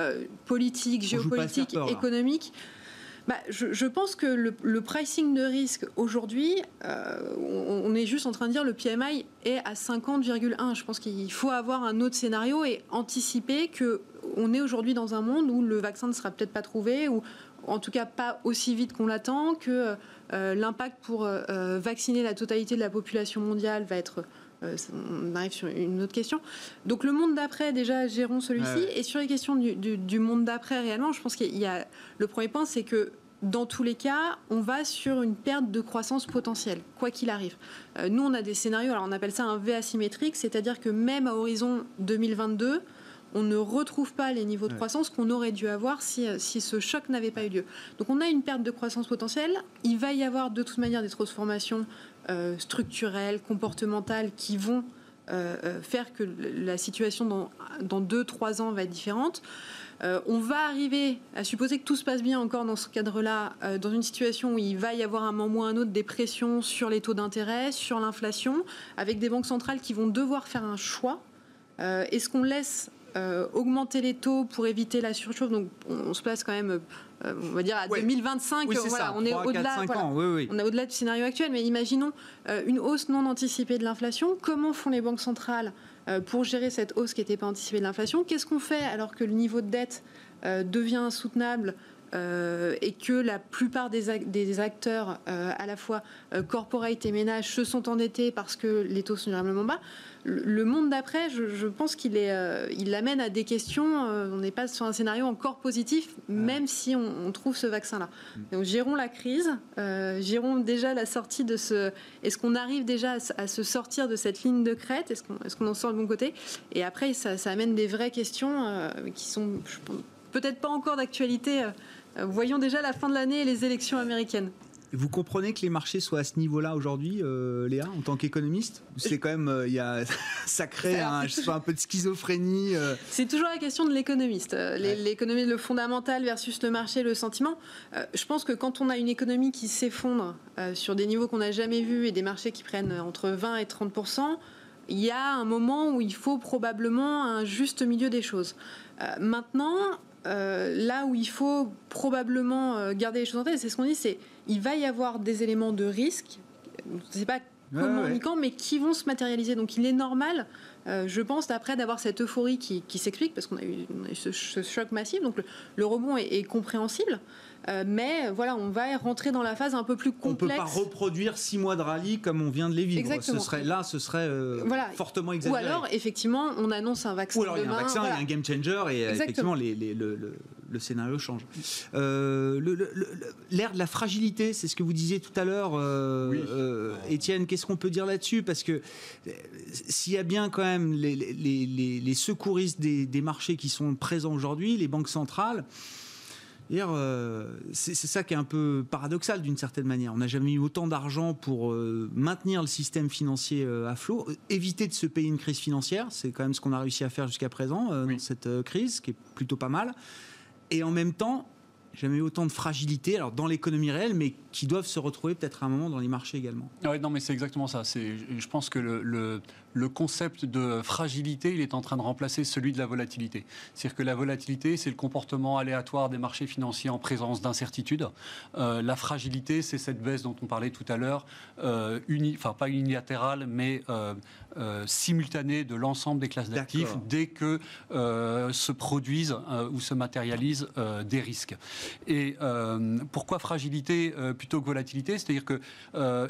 euh, politiques, géopolitiques, économiques. Bah, je, pense que le, pricing de risque aujourd'hui, on, est juste en train de dire le PMI est à 50,1. Je pense qu'il faut avoir un autre scénario et anticiper que on est aujourd'hui dans un monde où le vaccin ne sera peut-être pas trouvé, ou en tout cas pas aussi vite qu'on l'attend, que euh, l'impact pour euh, euh, vacciner la totalité de la population mondiale va être on arrive sur une autre question. Donc le monde d'après, déjà, gérons celui-ci. Et sur les questions du, monde d'après, réellement, je pense qu'il y a... Le premier point, c'est que dans tous les cas, on va sur une perte de croissance potentielle, quoi qu'il arrive. nous, on a des scénarios, alors on appelle ça un V asymétrique, c'est-à-dire que même à horizon 2022, on ne retrouve pas les niveaux de croissance qu'on aurait dû avoir euh, si, ce choc n'avait pas eu lieu. Donc on a une perte de croissance potentielle. Il va y avoir de toute manière des transformations euh, structurelles, comportementales qui vont euh, faire que la situation dans, dans deux, trois ans va être différente. on va arriver à supposer que tout se passe bien encore dans ce cadre-là, dans une situation où il va y avoir un moment ou un autre des pressions sur les taux d'intérêt, sur l'inflation, avec des banques centrales qui vont devoir faire un choix. Est-ce qu'on laisse euh, augmenter les taux pour éviter la surchauffe. Donc on, se place quand même, euh, on va dire à 2025. voilà, on est au-delà. On est au-delà du scénario actuel. Mais imaginons euh, une hausse non anticipée de l'inflation. Comment font les banques centrales pour gérer cette hausse qui n'était pas anticipée de l'inflation? Qu'est-ce qu'on fait alors que le niveau de dette devient insoutenable et que la plupart des, acteurs, à la fois corporate et ménages, se sont endettés parce que les taux sont durablement bas le monde d'après, je, pense qu'il est, euh, il l'amène à des questions. Euh, on n'est pas sur un scénario encore positif, même si on, trouve ce vaccin-là. Mm. Donc, gérons la crise, euh, gérons déjà la sortie de ce. Est-ce qu'on arrive déjà à, se sortir de cette ligne de crête Est-ce qu'on est en sort du bon côté? Et après, ça, amène des vraies questions qui sont peut-être pas encore d'actualité. Voyons déjà la fin de l'année et les élections américaines. Vous comprenez que les marchés soient à ce niveau-là aujourd'hui, euh, Léa, en tant qu'économiste? C'est quand même, euh, il y a, ça crée un, un peu de schizophrénie. Euh. C'est toujours la question de l'économiste. L'économie, le fondamental versus le marché, le sentiment. je pense que quand on a une économie qui s'effondre sur des niveaux qu'on n'a jamais vus et des marchés qui prennent entre 20 et 30% il y a un moment où il faut probablement un juste milieu des choses. maintenant, là où il faut probablement garder les choses en tête, c'est ce qu'on dit, c'est il va y avoir des éléments de risque, je ne sais pas comment ni quand, mais qui vont se matérialiser. Donc il est normal, euh, je pense, d'après d'avoir cette euphorie qui, s'explique, parce qu'on a, eu ce, choc massif, donc le, rebond est compréhensible. Euh, mais voilà, on va rentrer dans la phase un peu plus complexe. On ne peut pas reproduire six mois de rallye comme on vient de les vivre. Ce serait, là, ce serait euh, fortement exagéré. Ou alors, effectivement, on annonce un vaccin. Ou alors il y a un vaccin, il y a un game changer et effectivement, les, le, scénario change. Euh, L'ère de la fragilité, c'est ce que vous disiez tout à l'heure, Étienne. Qu'est-ce qu'on peut dire là-dessus? Parce que s'il y a bien quand même les, secouristes des, des marchés qui sont présents aujourd'hui, les banques centrales, euh, c'est ça qui est un peu paradoxal d'une certaine manière. On n'a jamais eu autant d'argent pour euh, maintenir le système financier euh, à flot, éviter de se payer une crise financière. C'est quand même ce qu'on a réussi à faire jusqu'à présent dans cette crise, qui est plutôt pas mal. Et en même temps, jamais eu autant de fragilité, alors dans l'économie réelle, mais qui doivent se retrouver peut-être à un moment dans les marchés également. Oui, non, mais c'est exactement ça. Je pense que le, le concept de fragilité, il est en train de remplacer celui de la volatilité. C'est-à-dire que la volatilité, c'est le comportement aléatoire des marchés financiers en présence d'incertitudes. Euh, la fragilité, c'est cette baisse dont on parlait tout à l'heure, euh, enfin pas unilatérale, mais euh, simultanée de l'ensemble des classes d'actifs dès que se produisent ou se matérialisent des risques. Et pourquoi fragilité plutôt que volatilité? C'est-à-dire que,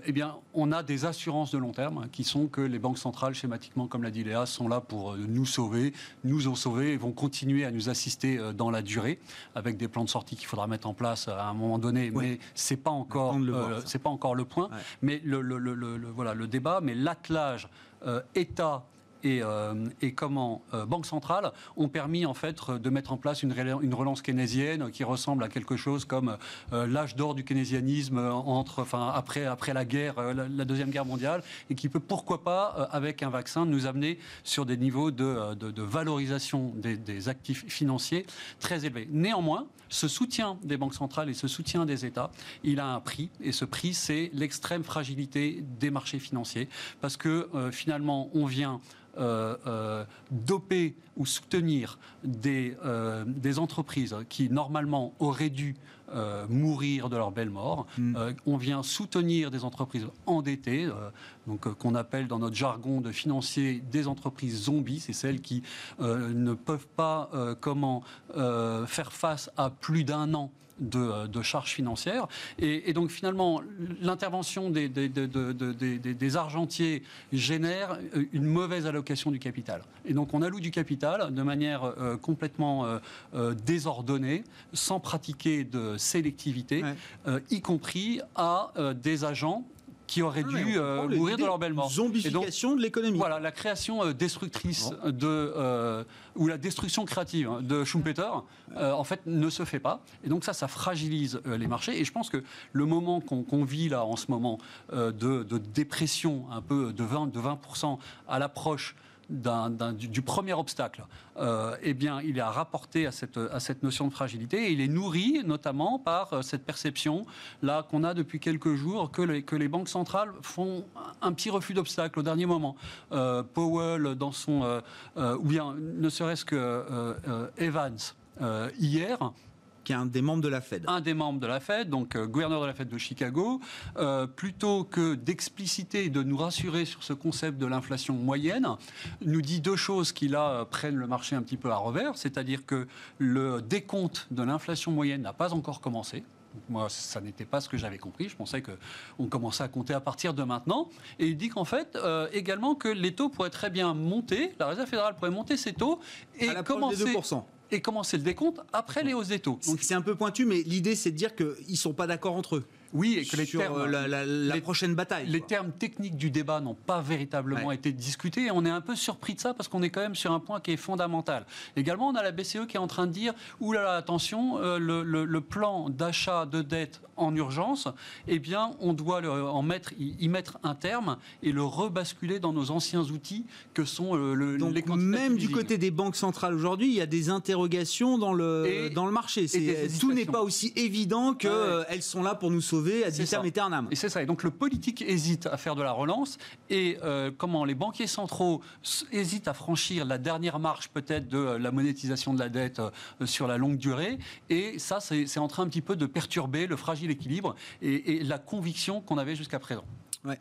eh bien, on a des assurances de long terme qui sont que les banques centrales schématiquement, comme l'a dit Léa, sont là pour euh, nous sauver, nous ont sauvés et vont continuer à nous assister euh, dans la durée avec des plans de sortie qu'il faudra mettre en place à un moment donné. Mais c'est pas encore, euh, c'est pas encore le point. Mais le, le, voilà le débat, mais l'attelage État et, et comment banques centrales ont permis en fait de mettre en place une, relance keynésienne qui ressemble à quelque chose comme l'âge d'or du keynésianisme entre, enfin, après, après la guerre, la, deuxième guerre mondiale, et qui peut pourquoi pas, avec un vaccin, nous amener sur des niveaux de, valorisation des, actifs financiers très élevés. Néanmoins, ce soutien des banques centrales et ce soutien des États, il a un prix. Et ce prix, c'est l'extrême fragilité des marchés financiers. Parce que euh, finalement, on vient euh, euh, doper ou soutenir des, des, entreprises qui normalement auraient dû mourir de leur belle mort. Mm. on vient soutenir des entreprises endettées, donc qu'on appelle dans notre jargon de financiers des entreprises zombies, c'est celles qui ne peuvent pas comment faire face à plus d'un an de, de, charges financières. Et, donc finalement, l'intervention des, des, des, argentiers génère une mauvaise allocation du capital. Et donc on alloue du capital de manière euh, complètement euh, euh, désordonnée, sans pratiquer de sélectivité, y compris à des agents qui auraient dû euh, mourir de leur belle mort. Zombification de l'économie. Voilà, la création euh, destructrice de euh, ou la destruction créative hein, de Schumpeter, en fait, ne se fait pas. Et donc ça, ça fragilise les marchés. Et je pense que le moment qu'on vit là en ce moment de, de, dépression un peu de 20 de 20% à l'approche du, premier obstacle, euh, eh bien, il est à rapporter à cette, notion de fragilité et il est nourri notamment par euh, cette perception là qu'on a depuis quelques jours que les, que les banques centrales font un petit refus d'obstacle au dernier moment. Euh, Powell dans son ou bien ne serait-ce que Evans hier qui est un des membres de la Fed. Un des membres de la Fed, donc euh, gouverneur de la Fed de Chicago, euh, plutôt que d'expliciter et de nous rassurer sur ce concept de l'inflation moyenne, nous dit deux choses qui là euh, prennent le marché un petit peu à revers, c'est-à-dire que le décompte de l'inflation moyenne n'a pas encore commencé. Moi, ça n'était pas ce que j'avais compris. Je pensais qu'on commençait à compter à partir de maintenant. Et il dit qu'en fait, également, que les taux pourraient très bien monter. La Réserve fédérale pourrait monter ses taux et commencer et commencer le décompte après les hausses des taux. Donc c'est un peu pointu, mais l'idée c'est de dire qu'ils ne sont pas d'accord entre eux. Oui, et que les termes, euh, la, prochaine bataille. Les termes techniques du débat n'ont pas véritablement été discutés et on est un peu surpris de ça parce qu'on est quand même sur un point qui est fondamental. Également, on a la BCE qui est en train de dire oulala, attention, euh, le, plan d'achat de dette en urgence, eh bien, on doit le, en mettre, y, mettre un terme et le rebasculer dans nos anciens outils que sont euh, le, Donc, Même du côté des banques centrales aujourd'hui, il y a des interrogations dans le, dans le marché. tout n'est pas aussi évident qu'elles sont là pour nous sauver à Et c'est ça. Et donc le politique hésite à faire de la relance et euh, comment les banquiers centraux hésitent à franchir la dernière marche peut-être de la monétisation de la dette euh, sur la longue durée. Et ça, c'est en train un petit peu de perturber le fragile équilibre et, et la conviction qu'on avait jusqu'à présent. Ouais.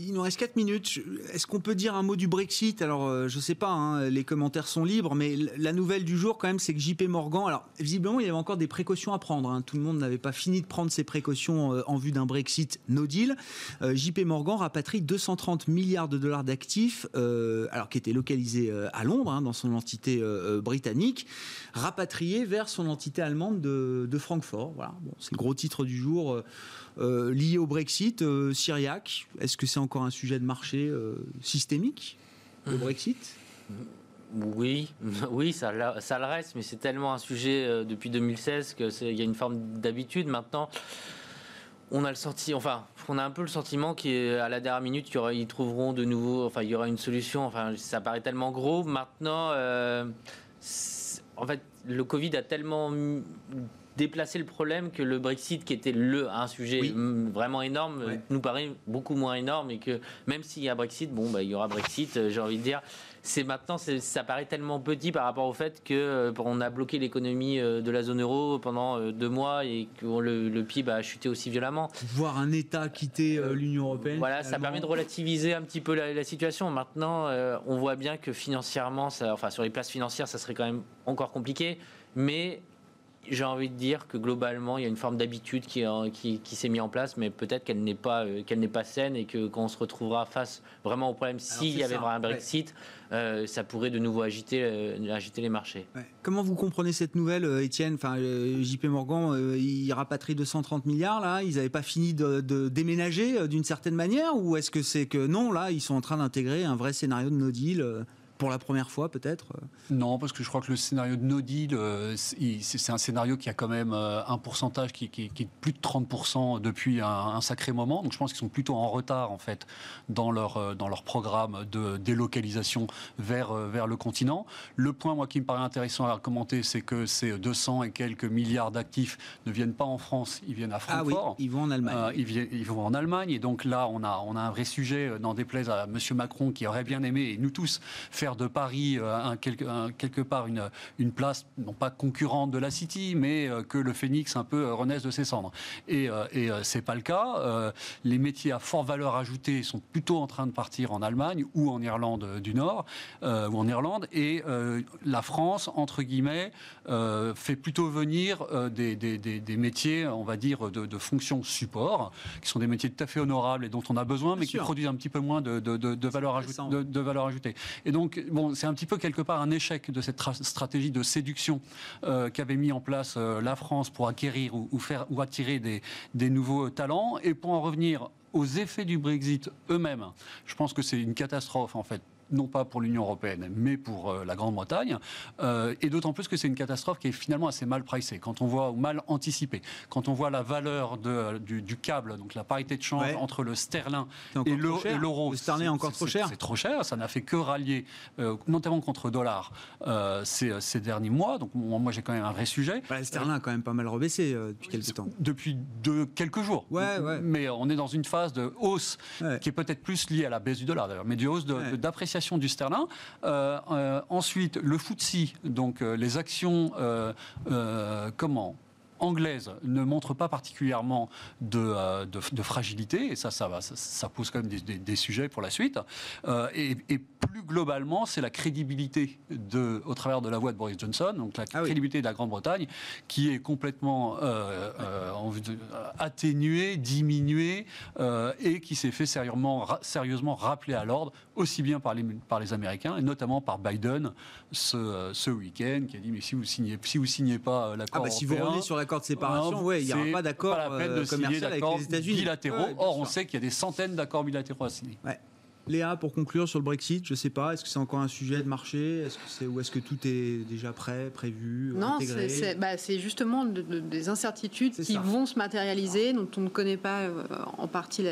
Il nous reste 4 minutes. Est-ce qu'on peut dire un mot du Brexit? Alors, euh, je ne sais pas, hein, les commentaires sont libres, mais la nouvelle du jour, quand même, c'est que JP Morgan. Alors, visiblement, il y avait encore des précautions à prendre. Hein. Tout le monde n'avait pas fini de prendre ses précautions euh, en vue d'un Brexit no deal. Euh, JP Morgan rapatrie 230 milliards de dollars d'actifs, alors qui étaient localisés à Londres, hein, dans son entité britannique, rapatriés vers son entité allemande de, Francfort. Voilà, c'est le gros titre du jour. Euh, lié au Brexit, euh, Syriac, est-ce que c'est encore un sujet de marché euh, systémique, le mmh. Brexit? Oui, oui, ça, ça, le reste, mais c'est tellement un sujet depuis 2016 qu'il y a une forme d'habitude maintenant. On a le senti, enfin, on a un peu le sentiment qu'à la dernière minute, ils trouveront de nouveau, enfin, il y aura une solution. Enfin, ça paraît tellement gros. Maintenant, en fait, le Covid a tellement déplacer le problème que le Brexit, qui était le un sujet vraiment énorme, nous paraît beaucoup moins énorme et que même s'il y a Brexit, bon, bah, il y aura Brexit, euh, j'ai envie de dire. C'est maintenant, ça paraît tellement petit par rapport au fait que euh, on a bloqué l'économie euh, de la zone euro pendant deux mois et que le, PIB a chuté aussi violemment. Voir un État quitter l'Union européenne. Voilà, ça permet de relativiser un petit peu la, situation. Maintenant, on voit bien que financièrement, ça, enfin sur les places financières, ça serait quand même encore compliqué, mais j'ai envie de dire que globalement, il y a une forme d'habitude qui, qui, qui s'est mise en place, mais peut-être qu'elle n'est pas, qu'elle n'est pas saine et que quand on se retrouvera face vraiment au problème, s'il y avait vraiment un Brexit, euh, ça pourrait de nouveau agiter, euh, agiter les marchés. Comment vous comprenez cette nouvelle, euh, Étienne? Enfin, JP Morgan, il rapatrie 230 milliards, là, ils n'avaient pas fini de, de déménager d'une certaine manière Ou est-ce que c'est que non, là, ils sont en train d'intégrer un vrai scénario de no deal pour la première fois peut-être Non, parce que je crois que le scénario de no deal, euh, c'est un scénario qui a quand même euh, un pourcentage qui, est de plus de 30% depuis un, sacré moment. Donc je pense qu'ils sont plutôt en retard en fait dans leur, euh, dans leur programme de délocalisation vers, vers le continent. Le point moi qui me paraît intéressant à commenter, c'est que ces 200 et quelques milliards d'actifs ne viennent pas en France, ils viennent à Francfort. Ah oui, ils vont en Allemagne. ils, viennent, ils, vont en Allemagne et donc là on a, on a un vrai sujet, n'en déplaise à M. Macron qui aurait bien aimé, et nous tous, faire de Paris euh, un, quelque, part une, une place, non pas concurrente de la City, mais euh, que le phénix un peu euh, renaisse de ses cendres. Et, et c'est pas le cas. les métiers à fort valeur ajoutée sont plutôt en train de partir en Allemagne ou en Irlande du Nord ou en Irlande. Et la France, entre guillemets, fait plutôt venir des, des, des, métiers, on va dire, de, de fonction support, qui sont des métiers tout à fait honorables et dont on a besoin, mais qui produisent un petit peu moins de, de valeur, ajoutée, de, valeur ajoutée. Et donc, c'est un petit peu quelque part un échec de cette stratégie de séduction euh, qu'avait mis en place euh, la France pour acquérir ou, faire ou attirer des, des nouveaux talents. Et pour en revenir aux effets du Brexit eux-mêmes, je pense que c'est une catastrophe en fait non pas pour l'Union européenne, mais pour euh, la Grande-Bretagne. Euh, et d'autant plus que c'est une catastrophe qui est finalement assez mal pricée, quand on voit, ou mal anticipée. Quand on voit la valeur de, du, câble, donc la parité de change entre le sterling et l'euro. Le sterling est encore trop cher. C'est trop cher, ça n'a fait que rallier, euh, notamment contre le dollar, ces, ces, derniers mois. Donc moi, j'ai quand même un vrai sujet. le sterling a quand même pas mal rebaissé depuis quelques temps. Depuis de, quelques jours. Ouais, ouais. Mais on est dans une phase de hausse qui est peut-être plus liée à la baisse du dollar d'ailleurs, mais de hausse d'appréciation du sterling. Euh, euh, ensuite, le FTSE, donc euh, les actions, comment anglaise ne montre pas particulièrement de, de, fragilité, et ça, ça, va, ça, pose quand même des, sujets pour la suite. et, plus globalement, c'est la crédibilité de, au travers de la voix de Boris Johnson, donc la ah crédibilité de la Grande-Bretagne, qui est complètement euh, atténuée, diminuée, et qui s'est fait sérieusement, sérieusement rappeler à l'ordre aussi bien par les, par les Américains, et notamment par Biden ce, ce week-end, qui a dit mais si vous signez, si vous signez pas euh, l'accord ah bah, si vous revenez sur l'accord de séparation, ouais, il n'y aura pas d'accord euh, commercial avec les États-Unis. Bilatéraux. Or, on sait qu'il y a des centaines d'accords bilatéraux à signer. Léa, pour conclure sur le Brexit, je ne sais pas, est-ce que c'est encore un sujet de marché? Est-ce que c'est, Ou est-ce que tout est déjà prêt, prévu Non, c'est, bah, justement des incertitudes qui vont se matérialiser, dont on ne connaît pas euh, en partie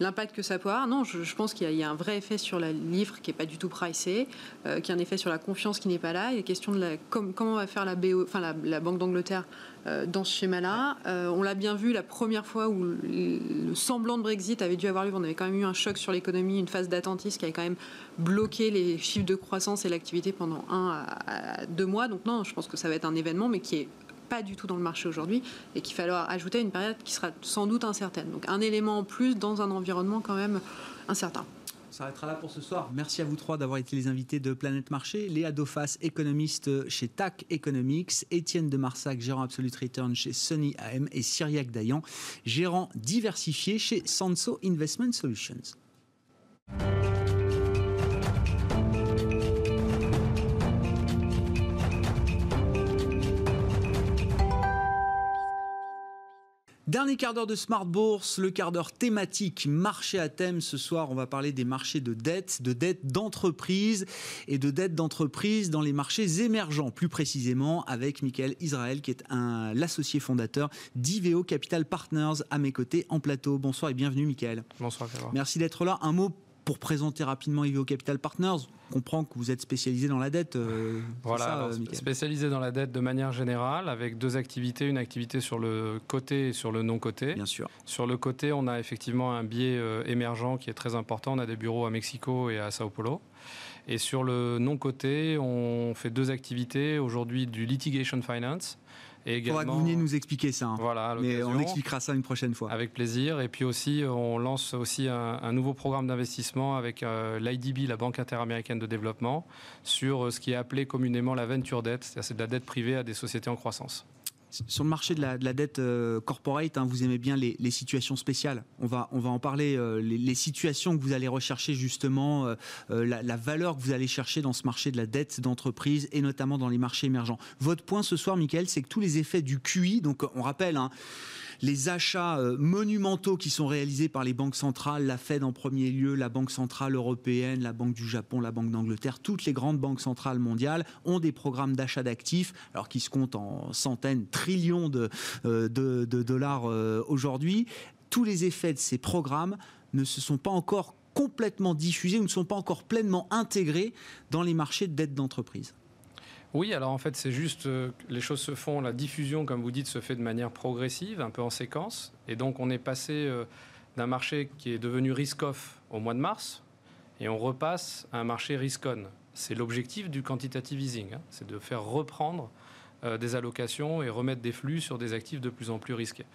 l'impact que ça peut avoir. Non, je, pense qu'il y, a un vrai effet sur la livre qui n'est pas du tout pricé, euh, qui a un effet sur la confiance qui n'est pas là. Il a question de comment va faire la, BO, enfin, la Banque d'Angleterre euh, dans ce schéma-là. Euh, on l'a bien vu la première fois où le semblant de Brexit avait dû avoir lieu. On avait quand même eu un choc sur l'économie, une phase d'attentisme qui avait quand même bloqué les chiffres de croissance et l'activité pendant un à deux mois. Donc non, je pense que ça va être un événement, mais qui est pas du tout dans le marché aujourd'hui et qu'il falloir ajouter une période qui sera sans doute incertaine. Donc un élément en plus dans un environnement quand même incertain s'arrêtera là pour ce soir. Merci à vous trois d'avoir été les invités de Planète Marché. Léa Dofas, économiste chez TAC Economics. Étienne de Marsac, gérant Absolute Return chez Sony AM. Et Cyriac Dayan, gérant diversifié chez Sanso Investment Solutions. Dernier quart d'heure de Smart Bourse, le quart d'heure thématique marché à thème. Ce soir, on va parler des marchés de dette, de dette d'entreprise et de dette d'entreprise dans les marchés émergents, plus précisément avec Michael Israël, qui est l'associé fondateur d'Iveo Capital Partners à mes côtés en plateau. Bonsoir et bienvenue, Michael. Bonsoir, Merci d'être là. Un mot pour présenter rapidement Iveo Capital Partners, on comprend que vous êtes spécialisé dans la dette. Euh, voilà, euh, spécialisé dans la dette de manière générale, avec deux activités, une activité sur le côté et sur le non-côté. Bien sûr. Sur le côté, on a effectivement un biais euh, émergent qui est très important. On a des bureaux à Mexico et à Sao Paulo. Et sur le non-côté, on fait deux activités. Aujourd'hui, du litigation finance et également, que vous veniez nous expliquer ça. Hein. Voilà, mais on expliquera ça une prochaine fois. Avec plaisir. Et puis aussi, on lance aussi un, nouveau programme d'investissement avec euh, l'IDB, la Banque interaméricaine de développement, sur euh, ce qui est appelé communément la venture debt, c'est-à-dire de la dette privée à des sociétés en croissance. Sur le marché de la, dette euh, corporate, hein, vous aimez bien les, situations spéciales. On va, on va en parler. Euh, les, situations que vous allez rechercher justement, la, valeur que vous allez chercher dans ce marché de la dette d'entreprise et notamment dans les marchés émergents. Votre point ce soir, Michael, c'est que tous les effets du QI, donc on rappelle, hein, les achats euh, monumentaux qui sont réalisés par les banques centrales, la Fed en premier lieu, la Banque centrale européenne, la Banque du Japon, la Banque d'Angleterre, toutes les grandes banques centrales mondiales ont des programmes d'achat d'actifs, alors qui se comptent en centaines, trillions de, euh, dollars euh, aujourd'hui. Tous les effets de ces programmes ne se sont pas encore complètement diffusés ou ne sont pas encore pleinement intégrés dans les marchés de dette d'entreprise. Oui, alors en fait, c'est juste euh, les choses se font, la diffusion, comme vous dites, se fait de manière progressive, un peu en séquence. Et donc, on est passé euh, d'un marché qui est devenu risk-off au mois de mars, et on repasse à un marché risk-on. C'est l'objectif du quantitative easing, hein. c'est de faire reprendre euh, des allocations et remettre des flux sur des actifs de plus en plus risqués.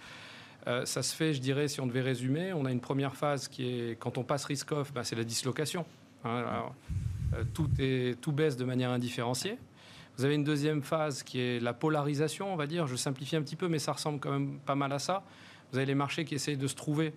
ça se fait, je dirais, si on devait résumer, on a une première phase qui est, quand on passe risk-off, ben, c'est la dislocation. Hein. tout, est, tout baisse de manière indifférenciée. Vous avez une deuxième phase qui est la polarisation, on va dire. Je simplifie un petit peu, mais ça ressemble quand même pas mal à ça. Vous avez les marchés qui essayent de se trouver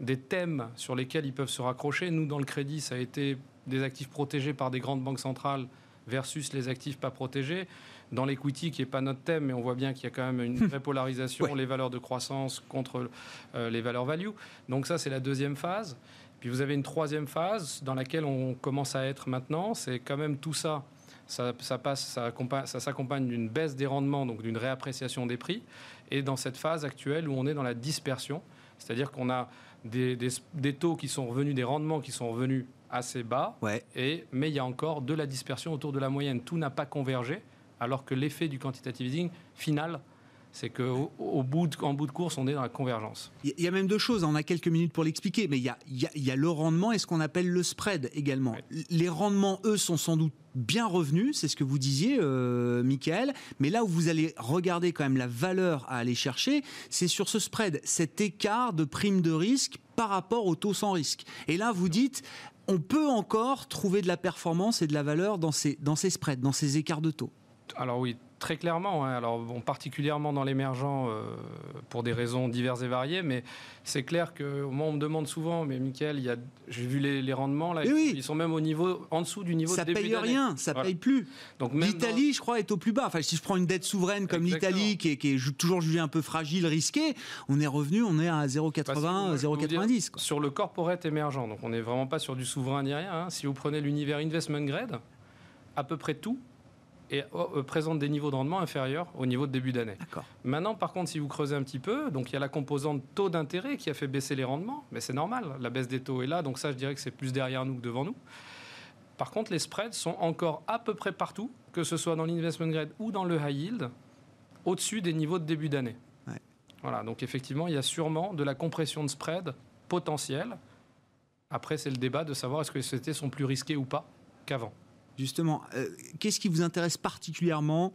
des thèmes sur lesquels ils peuvent se raccrocher. Nous, dans le crédit, ça a été des actifs protégés par des grandes banques centrales versus les actifs pas protégés. Dans l'equity, qui n'est pas notre thème, mais on voit bien qu'il y a quand même une vraie polarisation, les valeurs de croissance contre euh, les valeurs value. Donc ça, c'est la deuxième phase. Puis vous avez une troisième phase dans laquelle on commence à être maintenant. C'est quand même tout ça ça, passe, ça, ça s'accompagne d'une baisse des rendements, donc d'une réappréciation des prix, et dans cette phase actuelle où on est dans la dispersion, c'est-à-dire qu'on a des, taux qui sont revenus, des rendements qui sont revenus assez bas, et, mais il y a encore de la dispersion autour de la moyenne. Tout n'a pas convergé, alors que l'effet du quantitative easing final c'est qu'en au bout, de, bout de course, on est dans la convergence. Il y a même deux choses, on a quelques minutes pour l'expliquer, mais il y, a, il, y a, le rendement et ce qu'on appelle le spread également. Les rendements, eux, sont sans doute bien revenus, c'est ce que vous disiez, euh, Michael, mais là où vous allez regarder quand même la valeur à aller chercher, c'est sur ce spread, cet écart de prime de risque par rapport au taux sans risque. Et là, vous dites, on peut encore trouver de la performance et de la valeur dans ces, dans ces spreads, dans ces écarts de taux. Alors oui, Très clairement, hein. alors bon, particulièrement dans l'émergent euh, pour des raisons diverses et variées, mais c'est clair que moi on me demande souvent, mais Michael, j'ai vu les, rendements là, ils, sont même au niveau en dessous du niveau ça de début paye rien, ça ne paye plus. Donc l'Italie, je crois, est au plus bas. Enfin, si je prends une dette souveraine comme l'Italie, qui, est, toujours jugée un peu fragile, risquée, on est revenu, on est à 0,80, 0,90. Sur le corporate émergent, donc on n'est vraiment pas sur du souverain ni rien. Hein. Si vous prenez l'univers investment grade, à peu près tout et oh, euh, présente des niveaux de rendement inférieurs au niveau de début d'année. Maintenant, par contre, si vous creusez un petit peu, donc il y a la composante taux d'intérêt qui a fait baisser les rendements, mais c'est normal, la baisse des taux est là, donc ça, je dirais que c'est plus derrière nous que devant nous. Par contre, les spreads sont encore à peu près partout, que ce soit dans l'investment grade ou dans le high yield, au-dessus des niveaux de début d'année. Voilà, donc effectivement, il y a sûrement de la compression de spread potentielle. Après, c'est le débat de savoir est-ce que les sociétés sont plus risquées ou pas qu'avant justement, euh, qu'est-ce qui vous intéresse particulièrement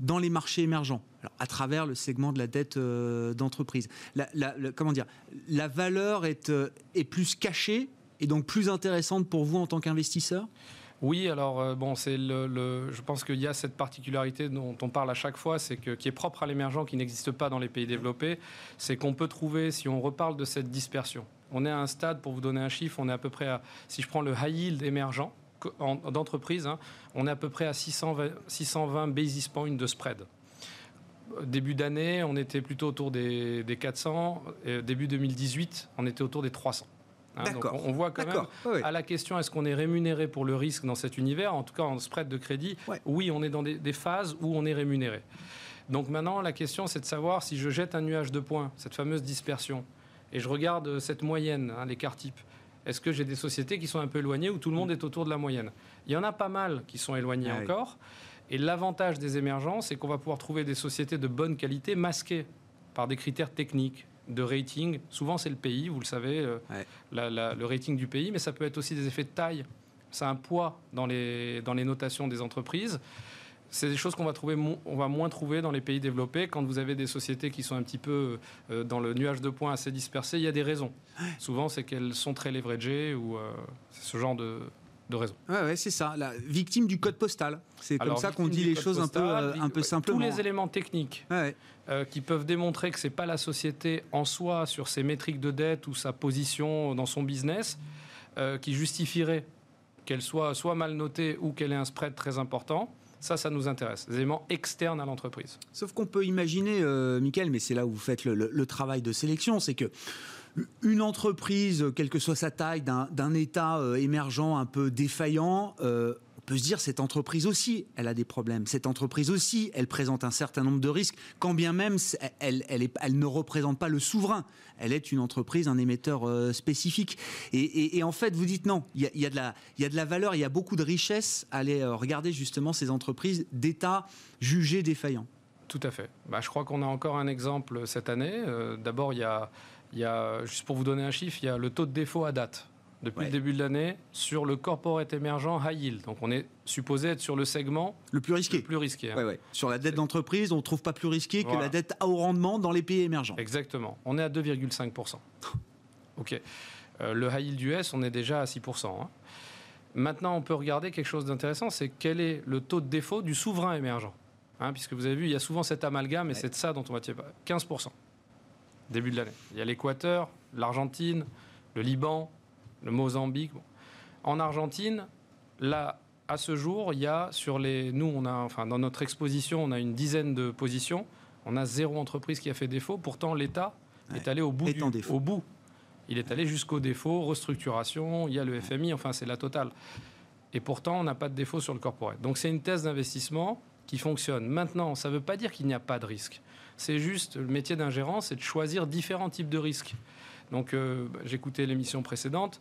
dans les marchés émergents, à travers le segment de la dette euh, d'entreprise? Comment dire? La valeur est, euh, est plus cachée et donc plus intéressante pour vous en tant qu'investisseur? Oui, alors bon, c'est le, je pense qu'il y a cette particularité dont on parle à chaque fois, c'est que qui est propre à l'émergent, qui n'existe pas dans les pays développés, c'est qu'on peut trouver, si on reparle de cette dispersion, on est à un stade, pour vous donner un chiffre, on est à peu près à, si je prends le high yield émergent, d'entreprise, hein, on est à peu près à 620, 620 basis points de spread. Début d'année, on était plutôt autour des, 400. début 2018, on était autour des 300. Hein, donc on voit quand même à la question est-ce qu'on est rémunéré pour le risque dans cet univers En tout cas, en spread de crédit, oui, on est dans des, des, phases où on est rémunéré. Donc maintenant, la question c'est de savoir si je jette un nuage de points, cette fameuse dispersion, et je regarde cette moyenne, hein, l'écart type, est-ce que j'ai des sociétés qui sont un peu éloignées où tout le monde est autour de la moyenne? Il y en a pas mal qui sont éloignées ah encore. Et l'avantage des émergents, c'est qu'on va pouvoir trouver des sociétés de bonne qualité masquées par des critères techniques, de rating. Souvent, c'est le pays, vous le savez, euh, le rating du pays, mais ça peut être aussi des effets de taille. Ça a un poids dans les, dans les notations des entreprises c'est des choses qu'on va trouver, on va moins trouver dans les pays développés. Quand vous avez des sociétés qui sont un petit peu euh, dans le nuage de points assez dispersé, il y a des raisons. Souvent, c'est qu'elles sont très leveragées ou euh, ce genre de, de raison. Ouais, ouais, c'est ça. La victime du code postal. C'est comme ça qu'on dit les choses un peu, euh, un peu simplement. Tous les éléments techniques Ouais. euh, qui peuvent démontrer que c'est pas la société en soi sur ses métriques de dette ou sa position dans son business euh, qui justifierait qu'elle soit soit mal notée ou qu'elle ait un spread très important. Ça, ça nous intéresse. Des éléments externes à l'entreprise. Sauf qu'on peut imaginer, euh, mais c'est là où vous faites le, travail de sélection, c'est que une entreprise, quelle que soit sa taille, d'un État euh, émergent un peu défaillant, euh, on peut se dire cette entreprise aussi, elle a des problèmes. Cette entreprise aussi, elle présente un certain nombre de risques, quand bien même elle ne représente pas le souverain. Elle est une entreprise, un émetteur euh, spécifique. Et, en fait, vous dites non, il y a, de la, y a de la valeur, il y a beaucoup de richesse à aller euh, regarder justement ces entreprises d'État jugées défaillants. Tout à fait. Bah, je crois qu'on a encore un exemple cette année. Euh, D'abord, il y a, y a, juste pour vous donner un chiffre, il y a le taux de défaut à date depuis Ouais. le début de l'année sur le corporate émergent high yield. Donc on est supposé être sur le segment Le plus le risqué. plus risqué. hein. Ouais, ouais. Sur la dette d'entreprise, on ne trouve pas plus risqué que la dette à haut rendement dans les pays émergents. Exactement. On est à 2,5%. OK. Euh, le high yield US, on est déjà à 6%. hein. Maintenant, on peut regarder quelque chose d'intéressant, c'est quel est le taux de défaut du souverain émergent. Hein, puisque vous avez vu, il y a souvent cet amalgame, et c'est de ça dont on va tirer 15%. Début de l'année. Il y a l'Équateur, l'Argentine, le Liban, le Mozambique. Bon. En Argentine, là, à ce jour, il y a sur les. Nous, on a, enfin, dans notre exposition, on a une dizaine de positions. On a zéro entreprise qui a fait défaut. Pourtant, l'État Ouais. est allé au bout. Du-. Au bout. Il est allé jusqu'au défaut, restructuration, il y a le FMI, enfin, c'est la totale. Et pourtant, on n'a pas de défaut sur le corporate. Donc, c'est une thèse d'investissement qui fonctionne. Maintenant, ça ne veut pas dire qu'il n'y a pas de risque. C'est juste, le métier d'un gérant, c'est de choisir différents types de risques. Donc, euh, bah, j'écoutais l'émission précédente.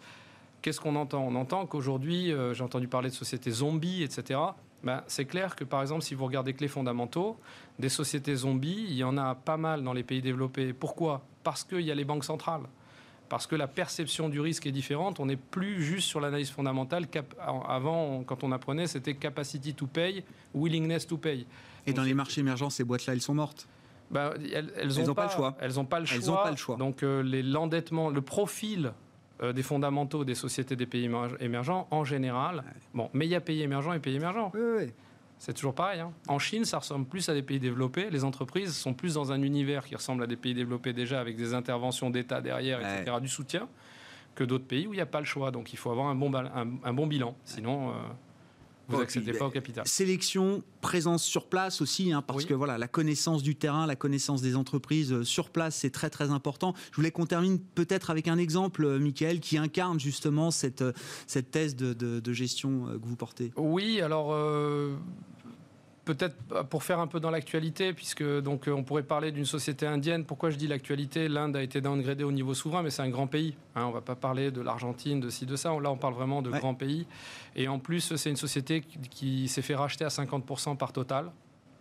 Qu'est-ce qu'on entend? On entend qu'aujourd'hui, euh, j'ai entendu parler de sociétés zombies, etc. Ben, c'est clair que, par exemple, si vous regardez que les fondamentaux, des sociétés zombies, il y en a pas mal dans les pays développés. Pourquoi? Parce qu'il y a les banques centrales. Parce que la perception du risque est différente. On n'est plus juste sur l'analyse fondamentale. Avant, on- quand on apprenait, c'était capacity to pay, willingness to pay. Et Donc, dans les marchés émergents, ces boîtes-là, elles sont mortes. Bah, elles, elles Elles ont ont pas le choix. Elles n'ont pas le choix. Ont pas le choix. Donc euh, l'endettement, le profil euh, des fondamentaux des sociétés des pays émer- émergents, en général. Bon, mais il y a pays émergents et pays émergents. Oui, oui. C'est toujours pareil. hein. En Chine, ça ressemble plus à des pays développés. Les entreprises sont plus dans un univers qui ressemble à des pays développés déjà avec des interventions d'État derrière, etc., du soutien, que d'autres pays où il n'y a pas le choix. Donc il faut avoir un bon, un, un bon bilan. Sinon, euh, vous n'accédez pas au capital. Sélection, présence sur place aussi, hein, parce Oui. que voilà, la connaissance du terrain, la connaissance des entreprises euh, sur place, c'est très très important. Je voulais qu'on termine peut-être avec un exemple, euh, Michael, qui incarne justement cette, euh, cette thèse de, de- de gestion que vous portez. Oui, alors euh, peut-être pour faire un peu dans l'actualité, puisque donc euh, on pourrait parler d'une société indienne. Pourquoi je dis l'actualité? L'Inde a été downgradée au niveau souverain, mais c'est un grand pays. Hein, on va pas parler de l'Argentine, de ci, de ça. Là, on parle vraiment de Ouais. grands pays. Et en plus, c'est une société qui, qui s'est fait racheter à 50% par Total.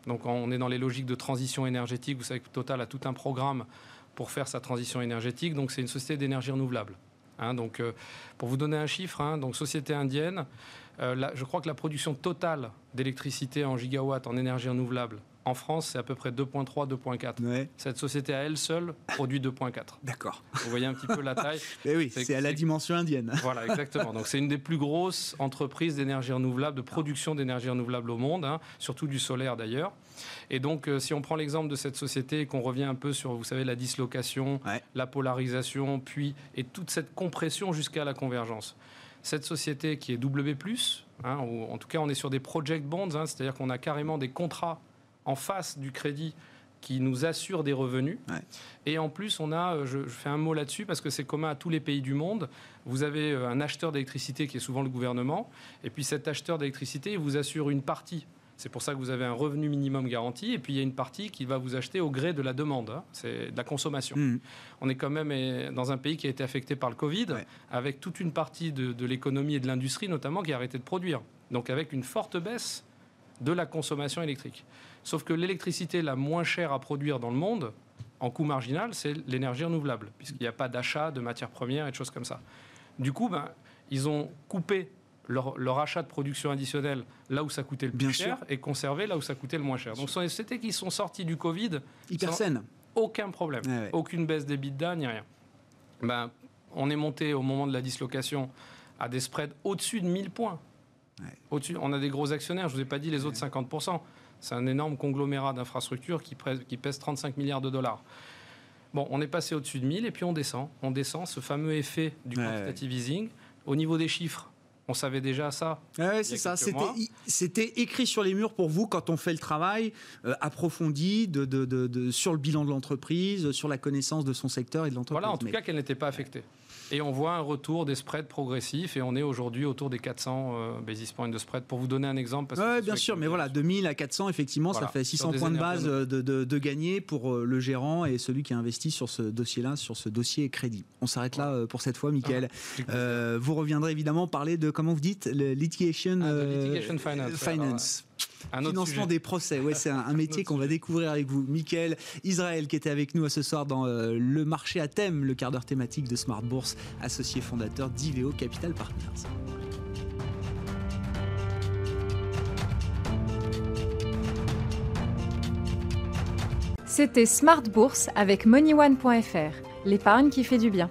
Donc on est dans les logiques de transition énergétique. Vous savez que Total a tout un programme pour faire sa transition énergétique. Donc c'est une société d'énergie renouvelable. Hein, donc, euh, pour vous donner un chiffre, hein, donc société indienne, euh, je crois que la production totale d'électricité en gigawatts en énergie renouvelable en France, c'est à peu près 2,3, 2,4. Ouais, Cette société à elle seule produit 2,4. d'accord. Vous voyez un petit peu la taille Mais oui, C'est- à la dimension indienne. Voilà, exactement. Donc c'est une des plus grosses entreprises d'énergie renouvelable, de production d'énergie renouvelable au monde, hein, surtout du solaire d'ailleurs. Et donc euh, si on prend l'exemple de cette société et qu'on revient un peu sur, vous savez, la dislocation, Ouais. la polarisation, puis et toute cette compression jusqu'à la convergence. Cette société qui est W+, hein, ou en tout cas on est sur des project bonds, hein, c'est-à-dire qu'on a carrément des contrats en face du crédit qui nous assurent des revenus. Ouais. Et en plus, on a, euh, je, je fais un mot là-dessus parce que c'est commun à tous les pays du monde. Vous avez euh, un acheteur d'électricité qui est souvent le gouvernement, et puis cet acheteur d'électricité vous assure une partie. C'est pour ça que vous avez un revenu minimum garanti, et puis il y a une partie qui va vous acheter au gré de la demande. hein. C'est de la consommation. Mhm. On est quand même euh, dans un pays qui a été affecté par le Covid, Ouais. avec toute une partie de, de l'économie et de l'industrie notamment qui a arrêté de produire. Donc avec une forte baisse de la consommation électrique. Sauf que l'électricité la moins chère à produire dans le monde, en coût marginal, c'est l'énergie renouvelable, puisqu'il n'y a pas d'achat de matières premières et de choses comme ça. Du coup, ben, ils ont coupé leur, leur achat de production additionnelle là où ça coûtait le plus Bien cher sûr. et conservé là où ça coûtait le moins cher. Donc ce sont des sociétés qui sont sorties du Covid Hyper saine. aucun problème. Ouais. Aucune baisse des bidas, ni rien. Ben, on est monté au moment de la dislocation à des spreads au-dessus de 1000 points. Au-dessus, on a des gros actionnaires, je ne vous ai pas dit les autres 50%. C'est un énorme conglomérat d'infrastructures qui, qui pèse 35 milliards de dollars. Bon, on est passé au-dessus de 1000 et puis on descend. On descend ce fameux effet du quantitative easing. Au niveau des chiffres, on savait déjà ça. Ouais, c'est ça. C'était écrit sur les murs pour vous quand on fait le travail euh, approfondi de, de, de, sur le bilan de l'entreprise, sur la connaissance de son secteur et de l'entreprise. Voilà, en tout cas qu'elle n'était pas affectée. Et on voit un retour des spreads progressifs et on est aujourd'hui autour des 400 euh, basis points de spread. Pour vous donner un exemple. Oui, bien sûr, mais voilà, 2000 à 400, effectivement, ça fait 600 points de base de, de, de, gagner pour euh, le gérant et celui qui a investi sur ce dossier-là, sur ce dossier crédit. On s'arrête là euh, pour cette fois, Michael. Ah, vous reviendrez évidemment parler de, comment vous dites, le litigation, ah, finance. Un Financement des procès, ouais, c'est un, métier qu'on va découvrir avec vous. Michael Israël qui était avec nous ce soir dans euh, le marché à thème, le quart d'heure thématique de Smart Bourse, associé fondateur d'Iveo Capital Partners. C'était Smart Bourse avec MoneyOne.fr, l'épargne qui fait du bien.